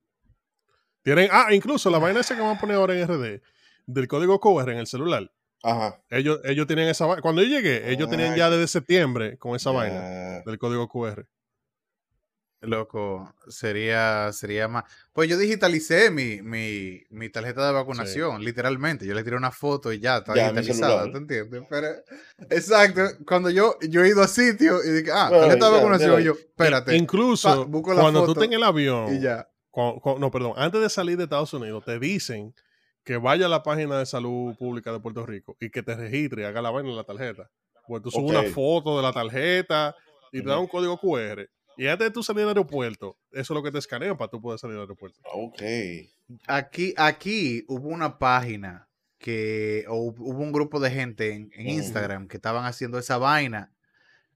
[SPEAKER 2] Tienen, ah, incluso la vaina esa que van a poner ahora en RD, del código QR en el celular.
[SPEAKER 3] Ajá.
[SPEAKER 2] Ellos, ellos tienen esa vaina. Cuando yo llegué, ellos tenían ya desde septiembre con esa vaina del código QR.
[SPEAKER 4] Loco, sería, sería más. Pues yo digitalicé mi, mi, mi tarjeta de vacunación, literalmente. Yo le tiré una foto y ya está
[SPEAKER 3] Ya,
[SPEAKER 4] digitalizada. ¿te entiendes? Pero, exacto, cuando yo, yo he ido a sitio y dije, ah,
[SPEAKER 3] Bueno,
[SPEAKER 4] tarjeta de
[SPEAKER 3] ya,
[SPEAKER 4] vacunación, y yo, espérate,
[SPEAKER 2] Incluso
[SPEAKER 4] Pa- busco la
[SPEAKER 2] cuando tú
[SPEAKER 4] foto
[SPEAKER 2] estés en el avión,
[SPEAKER 4] y ya.
[SPEAKER 2] no, perdón, antes de salir de Estados Unidos, te dicen que vaya a la página de salud pública de Puerto Rico y que te registre y haga la vaina en la tarjeta. Pues tú subes una foto de la tarjeta y te da un código QR. Y antes de tú salir del aeropuerto, eso es lo que te escanean para tú poder salir del aeropuerto.
[SPEAKER 3] Ok.
[SPEAKER 4] Aquí, aquí hubo una página que, o hu- hubo un grupo de gente en, en
[SPEAKER 3] Ujú.
[SPEAKER 4] Instagram que estaban haciendo esa vaina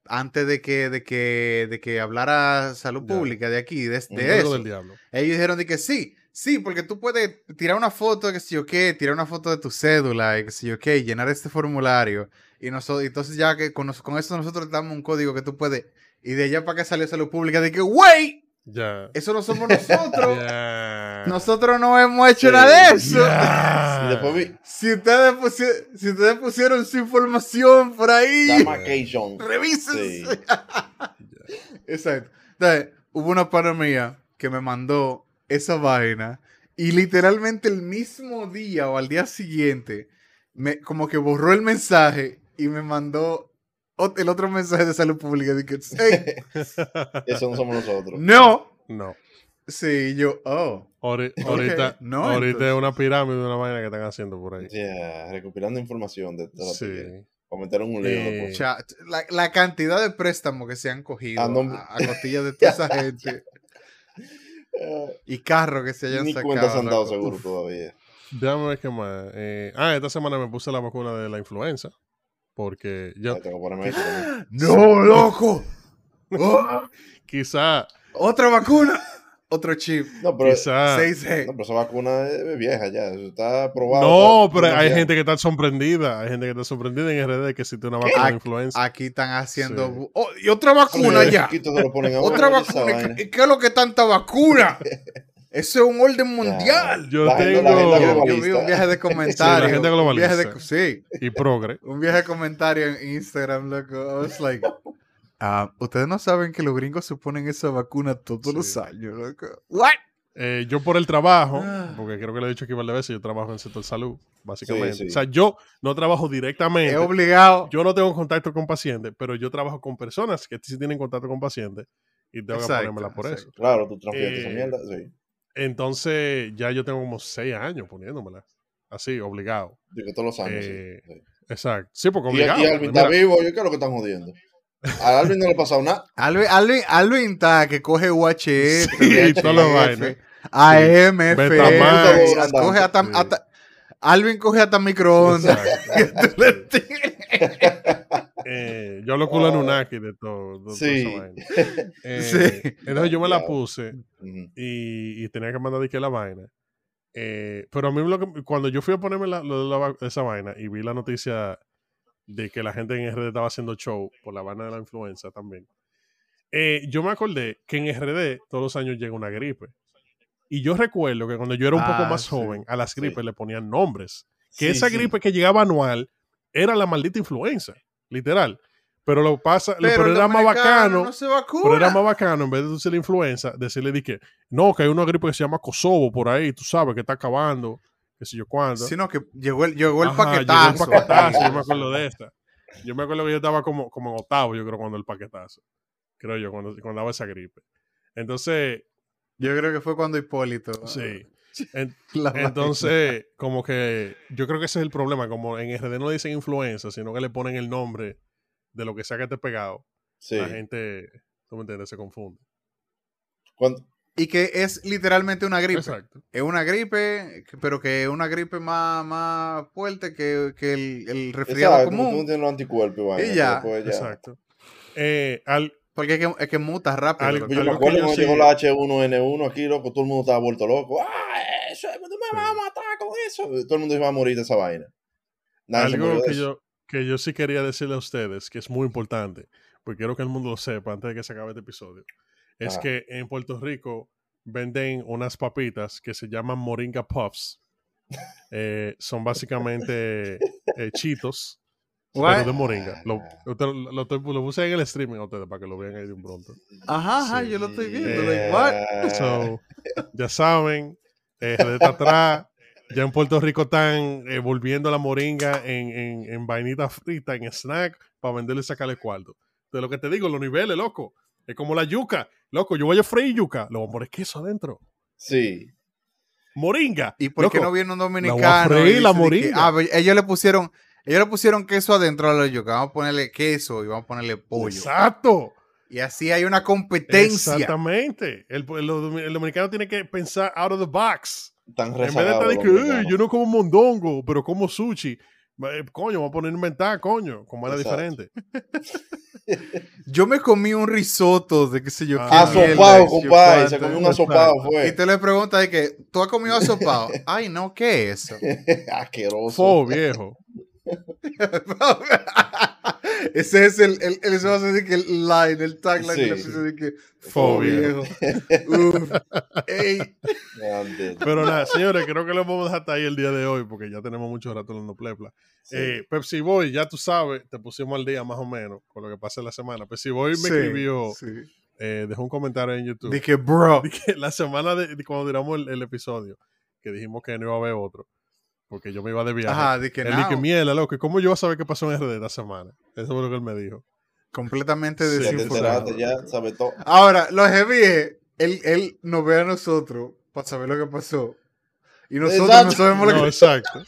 [SPEAKER 4] antes de que, de que, de que hablara salud pública de aquí, de, de
[SPEAKER 2] Código
[SPEAKER 4] eso.
[SPEAKER 2] del diablo.
[SPEAKER 4] Ellos dijeron de que sí, sí, porque tú puedes tirar una foto de que sí o qué, tirar una foto de tu cédula que sí o qué, llenar este formulario. Y nosotros, entonces ya que con, eso nosotros damos un código que tú puedes. Y de allá para que salió salud pública, de que, wey, eso no somos (laughs) nosotros. Nosotros no hemos hecho
[SPEAKER 3] Sí.
[SPEAKER 4] nada de eso. Si ustedes, pusi- si ustedes pusieron su información por ahí,
[SPEAKER 3] Damacation.
[SPEAKER 4] revísense.
[SPEAKER 3] Sí. (laughs)
[SPEAKER 4] Exacto. Entonces, hubo una pana mía que me mandó esa vaina y literalmente el mismo día o al día siguiente, me, como que borró el mensaje y me mandó el otro mensaje de salud pública. De que, "Hey, (laughs)
[SPEAKER 3] Eso no somos nosotros.
[SPEAKER 4] no.
[SPEAKER 2] No.
[SPEAKER 4] Sí, yo, oh.
[SPEAKER 2] Ori- Ahorita,
[SPEAKER 4] no,
[SPEAKER 2] ahorita es una pirámide de una vaina que están haciendo por ahí.
[SPEAKER 3] Ya, recopilando información de, de la
[SPEAKER 2] Sí.
[SPEAKER 3] en un libro.
[SPEAKER 2] Eh,
[SPEAKER 4] la, la cantidad de préstamos que se han cogido
[SPEAKER 3] Ah, no.
[SPEAKER 4] a, a costillas de toda esa (laughs) gente
[SPEAKER 3] Ah,
[SPEAKER 4] y carros que se hayan
[SPEAKER 3] Ni
[SPEAKER 4] sacado.
[SPEAKER 3] cuenta se han dado seguro
[SPEAKER 4] Uf.
[SPEAKER 3] todavía.
[SPEAKER 2] Déjame ver qué más. Eh, ah, esta semana me puse la vacuna de la influenza. Porque yo
[SPEAKER 3] tengo que. (gasps)
[SPEAKER 4] ¡No, loco! Oh, (laughs)
[SPEAKER 2] quizá,
[SPEAKER 4] Otra vacuna. Otro chip.
[SPEAKER 3] No, pero,
[SPEAKER 2] quizá.
[SPEAKER 4] 6G.
[SPEAKER 3] no, pero esa vacuna es vieja ya. Eso está probado.
[SPEAKER 2] No,
[SPEAKER 3] está-
[SPEAKER 2] pero hay gente que está sorprendida. Hay gente que está sorprendida en RD que existe una vacuna de influenza.
[SPEAKER 4] Aquí están haciendo.
[SPEAKER 2] Sí.
[SPEAKER 4] Oh, y otra vacuna ya.
[SPEAKER 3] lo ponen
[SPEAKER 4] Otra vacuna. ¿Qué, qué es lo que tanta vacuna? (laughs) Eso es un orden mundial.
[SPEAKER 2] Yo
[SPEAKER 3] La
[SPEAKER 2] tengo.
[SPEAKER 4] Yo, yo vi un viaje de comentarios. (laughs)
[SPEAKER 2] Sí, la gente
[SPEAKER 4] un viaje de- sí.
[SPEAKER 2] Y progre.
[SPEAKER 4] Un viaje de comentario en Instagram, loco. I was like, (laughs) ah, ustedes no saben que los gringos se ponen esa vacuna todos
[SPEAKER 2] Sí.
[SPEAKER 4] los años, loco. What?
[SPEAKER 2] Eh, yo por el trabajo,
[SPEAKER 4] Ah.
[SPEAKER 2] porque creo que lo he dicho aquí varias veces, yo trabajo en el sector salud, básicamente.
[SPEAKER 3] Sí, sí.
[SPEAKER 2] O sea, yo no trabajo directamente.
[SPEAKER 4] Es obligado.
[SPEAKER 2] Yo no tengo contacto con pacientes, pero yo trabajo con personas que sí tienen contacto con pacientes y tengo
[SPEAKER 4] Exacto,
[SPEAKER 2] que ponérmela por
[SPEAKER 4] exacto.
[SPEAKER 2] eso.
[SPEAKER 3] Claro, tú transfieres esa
[SPEAKER 2] Eh,
[SPEAKER 3] mierda, sí.
[SPEAKER 2] Entonces, ya yo tengo como seis años poniéndomela. Así, obligado.
[SPEAKER 3] Digo, todos los años,
[SPEAKER 2] eh,
[SPEAKER 3] sí.
[SPEAKER 2] Exacto. Sí, porque
[SPEAKER 3] Y
[SPEAKER 2] obligado.
[SPEAKER 3] aquí Alvin
[SPEAKER 2] Mira,
[SPEAKER 3] está vivo, yo creo que están jodiendo. A Alvin no le ha pasado nada. (laughs)
[SPEAKER 4] Alvin, Alvin, Alvin está que coge UHF,
[SPEAKER 2] Sí, todas las vainas.
[SPEAKER 4] VHF, AM,
[SPEAKER 2] Betamax.
[SPEAKER 4] FM, coge hasta, hasta- Alvin coge hasta microondas. (laughs) (laughs)
[SPEAKER 2] Eh, yo hablo con la
[SPEAKER 3] Ah.
[SPEAKER 2] Nunaki de todo. de (laughs)
[SPEAKER 3] Sí.
[SPEAKER 2] Eh,
[SPEAKER 4] Sí.
[SPEAKER 2] Entonces yo me la puse y, y tenía que mandar de que la vaina. Eh, pero a mí lo que- cuando yo fui a ponerme la- lo la esa vaina y vi la noticia de que la gente en RD estaba haciendo show por la vaina de la influenza también, eh, yo me acordé que en RD todos los años llega una gripe. Y yo recuerdo que cuando yo era un poco
[SPEAKER 4] Ah,
[SPEAKER 2] más
[SPEAKER 4] sí.
[SPEAKER 2] joven, a las
[SPEAKER 3] Sí.
[SPEAKER 2] gripes le ponían nombres. Que esa gripe que llegaba anual era la maldita influenza, literal. Pero lo pasa, pero,
[SPEAKER 4] el
[SPEAKER 2] era más bacano.
[SPEAKER 4] No se vacuna.
[SPEAKER 2] Pero era más bacano, en vez de decirle influenza, decirle di que no, que hay una gripe que se llama Kosovo por ahí, tú sabes, que está acabando, qué sé yo cuándo.
[SPEAKER 4] Sino que llegó el, llegó el
[SPEAKER 2] Ajá,
[SPEAKER 4] paquetazo.
[SPEAKER 2] llegó el paquetazo, yo me acuerdo de (laughs) esta. Yo me acuerdo que yo estaba como, como en octavo, yo creo, cuando el paquetazo. Creo yo, cuando, cuando daba esa gripe. Entonces,
[SPEAKER 4] Yo creo que fue cuando Hipólito.
[SPEAKER 2] sí. En- (laughs)
[SPEAKER 4] la vaina.
[SPEAKER 2] entonces, como que yo creo que ese es el problema. Como en RD no le dicen influenza, sino que le ponen el nombre de lo que sea que esté pegado.
[SPEAKER 3] Sí.
[SPEAKER 2] La gente, tú me entiendes, se confunde.
[SPEAKER 3] Cuando-
[SPEAKER 4] Y que es literalmente una gripe.
[SPEAKER 2] Exacto.
[SPEAKER 4] Es una gripe, pero que es una gripe más, más fuerte que, que el, el resfriado
[SPEAKER 3] Exacto, porque tú no
[SPEAKER 4] común.
[SPEAKER 3] tienes los anticuerpos y vaina,
[SPEAKER 4] Y ya.
[SPEAKER 3] después ya.
[SPEAKER 2] Exacto. Eh, al,
[SPEAKER 4] Porque es que, es que muta rápido.
[SPEAKER 2] Algo-
[SPEAKER 3] Yo me acuerdo
[SPEAKER 2] yo
[SPEAKER 3] cuando llegó la H1N1 aquí, loco, todo el mundo estaba vuelto loco. ¡Ah, eso! ¡No me va a matar con eso! Todo el mundo iba a morir de esa vaina. Nadie
[SPEAKER 2] algo que yo, que yo sí quería decirle a ustedes, que es muy importante, porque quiero que el mundo lo sepa antes de que se acabe este episodio, es
[SPEAKER 3] Ajá.
[SPEAKER 2] que en Puerto Rico venden unas papitas que se llaman Moringa Puffs. Eh, son básicamente eh, chitos? Pero de moringa. Lo, usted- lo, lo, lo puse en el streaming a ustedes para que lo vean ahí de un pronto.
[SPEAKER 4] Ajá, ajá,
[SPEAKER 2] Sí.
[SPEAKER 4] yo lo estoy viendo.
[SPEAKER 2] Eh,
[SPEAKER 4] like, what?
[SPEAKER 2] So, ya saben, eh, RD está atrás. Ya en Puerto Rico están eh, volviendo la moringa en, en, en vainita frita, en snack, para venderle y sacarle cuarto. De lo que te digo, los niveles, loco. Es como la yuca. Loco, yo voy a freír yuca. Le voy a poner queso adentro.
[SPEAKER 3] Sí.
[SPEAKER 2] Moringa.
[SPEAKER 4] ¿Y por qué no viene un
[SPEAKER 2] voy a
[SPEAKER 4] dominicano?
[SPEAKER 2] freír
[SPEAKER 4] y dice
[SPEAKER 2] la
[SPEAKER 4] de que,
[SPEAKER 2] moringa.
[SPEAKER 4] ah, ellos le pusieron, ellos le pusieron queso adentro a la yuca. Vamos a ponerle queso y vamos a ponerle pollo.
[SPEAKER 2] Exacto.
[SPEAKER 4] Y así hay una competencia.
[SPEAKER 2] Exactamente. El, el- el dominicano tiene que pensar out of the box.
[SPEAKER 3] Tan
[SPEAKER 2] En vez de estar de que "Ey,
[SPEAKER 3] dominicanos.
[SPEAKER 2] yo no como mondongo, pero como sushi. Eh, coño, vamos a poner inventar, coño, manera
[SPEAKER 3] Exacto.
[SPEAKER 2] diferente. (laughs)
[SPEAKER 4] Yo me comí un risotto de qué sé yo.
[SPEAKER 2] Ah,
[SPEAKER 3] Asopado, compadre. Se comió un asopado,
[SPEAKER 4] Y
[SPEAKER 3] fue.
[SPEAKER 4] te le preguntas de que, ¿tú has comido asopado? (laughs) Ay, no, ¿qué es eso? (laughs)
[SPEAKER 3] Asqueroso.
[SPEAKER 2] Fo, viejo. (laughs)
[SPEAKER 4] Ese es el, el, el- eso va a ser de que el line, el tagline
[SPEAKER 3] Sí,
[SPEAKER 4] del
[SPEAKER 3] sí.
[SPEAKER 4] episodio de que
[SPEAKER 2] Fo,
[SPEAKER 4] fo
[SPEAKER 2] viejo.
[SPEAKER 4] viejo. (laughs) Uf. Ey.
[SPEAKER 2] Pero nada, señores, creo que lo vamos a dejar hasta ahí el día de hoy porque ya tenemos mucho rato hablando plepla.
[SPEAKER 3] Sí.
[SPEAKER 2] Eh, Pepsi Boy, ya tú sabes, te pusimos al día más o menos con lo que pasa en la semana. Pepsi Boy me
[SPEAKER 4] Sí,
[SPEAKER 2] escribió,
[SPEAKER 4] sí.
[SPEAKER 2] eh, dejó un comentario en YouTube.
[SPEAKER 4] De que, bro.
[SPEAKER 2] de que la semana de, de cuando tiramos el, el episodio, que dijimos que no iba a haber otro, porque yo me iba de viaje.
[SPEAKER 4] Ajá, de que
[SPEAKER 2] él
[SPEAKER 4] no.
[SPEAKER 2] dije, mierda, loco, ¿y ¿cómo yo voy a saber qué pasó en RD esta semana? Eso fue lo que él me dijo.
[SPEAKER 4] Completamente
[SPEAKER 2] Sí,
[SPEAKER 4] desinformado.
[SPEAKER 3] ya todo.
[SPEAKER 4] Ahora, lo heavy es, él, él nos ve a nosotros para saber lo que pasó. Y nosotros
[SPEAKER 3] Exacto.
[SPEAKER 4] no sabemos lo
[SPEAKER 2] No,
[SPEAKER 4] que
[SPEAKER 2] exacto.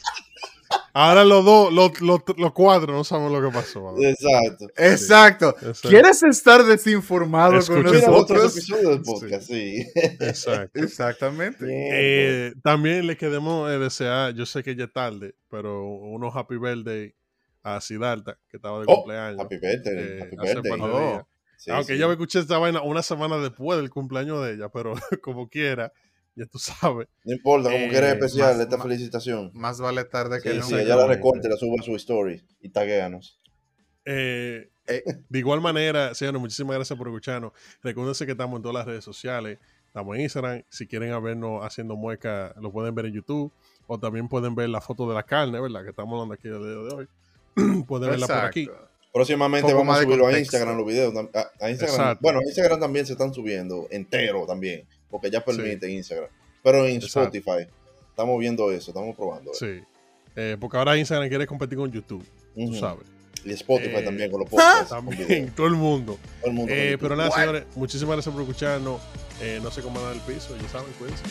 [SPEAKER 2] Ahora los dos, los, los, los cuatro no sabemos lo que pasó. ahora.
[SPEAKER 3] Exacto.
[SPEAKER 4] Exacto.
[SPEAKER 2] Exacto.
[SPEAKER 4] ¿Quieres estar desinformado con nosotros?
[SPEAKER 3] episodios del podcast, sí.
[SPEAKER 2] Exacto.
[SPEAKER 4] Exactamente.
[SPEAKER 2] Eh, también le queremos eh, desear, yo sé que ya es tarde, pero unos happy birthday a Siddhartha, que estaba de
[SPEAKER 3] Oh,
[SPEAKER 2] cumpleaños.
[SPEAKER 3] Happy birthday.
[SPEAKER 2] eh,
[SPEAKER 3] happy birthday.
[SPEAKER 4] Oh.
[SPEAKER 3] Sí,
[SPEAKER 2] Aunque
[SPEAKER 3] sí.
[SPEAKER 2] ya me escuché esta vaina una semana después del cumpleaños de ella, pero (laughs) como quiera, ya tú (laughs) sabes.
[SPEAKER 3] No importa, como
[SPEAKER 2] Eh,
[SPEAKER 3] que eres especial,
[SPEAKER 4] más-
[SPEAKER 3] esta
[SPEAKER 4] más-
[SPEAKER 3] felicitación.
[SPEAKER 4] Más vale tarde que
[SPEAKER 3] Sí,
[SPEAKER 4] nunca.
[SPEAKER 3] sí, ella la recorte, la sube a su story y taguéanos.
[SPEAKER 2] Eh,
[SPEAKER 4] Eh.
[SPEAKER 2] De igual manera, señores, muchísimas gracias por escucharnos. Recuérdense que estamos en todas las redes sociales. Estamos en Instagram. Si quieren vernos haciendo mueca, lo pueden ver en YouTube. O también pueden ver la foto de la carne, ¿verdad? Que estamos hablando aquí el día de hoy. (clears throat) pueden verla por aquí.
[SPEAKER 3] Próximamente
[SPEAKER 4] Poco
[SPEAKER 3] vamos a subirlo a. Instagram los videos. tam- A, a Instagram.
[SPEAKER 2] Exacto.
[SPEAKER 3] Bueno, a Instagram también se están subiendo entero también. Porque ya permite Instagram. Pero en
[SPEAKER 2] Exacto.
[SPEAKER 3] Spotify estamos viendo eso, estamos probando eso.
[SPEAKER 2] Sí. Eh, porque ahora Instagram quiere competir con YouTube, tú
[SPEAKER 3] Ujú.
[SPEAKER 2] sabes.
[SPEAKER 3] Y Spotify
[SPEAKER 2] Eh,
[SPEAKER 3] también con los (laughs) podcasts.
[SPEAKER 2] También, todo el mundo.
[SPEAKER 3] Todo el mundo
[SPEAKER 2] Eh, pero nada,
[SPEAKER 4] What?
[SPEAKER 2] señores, muchísimas gracias por escucharnos. No se coman el piso, ya saben, cuídense.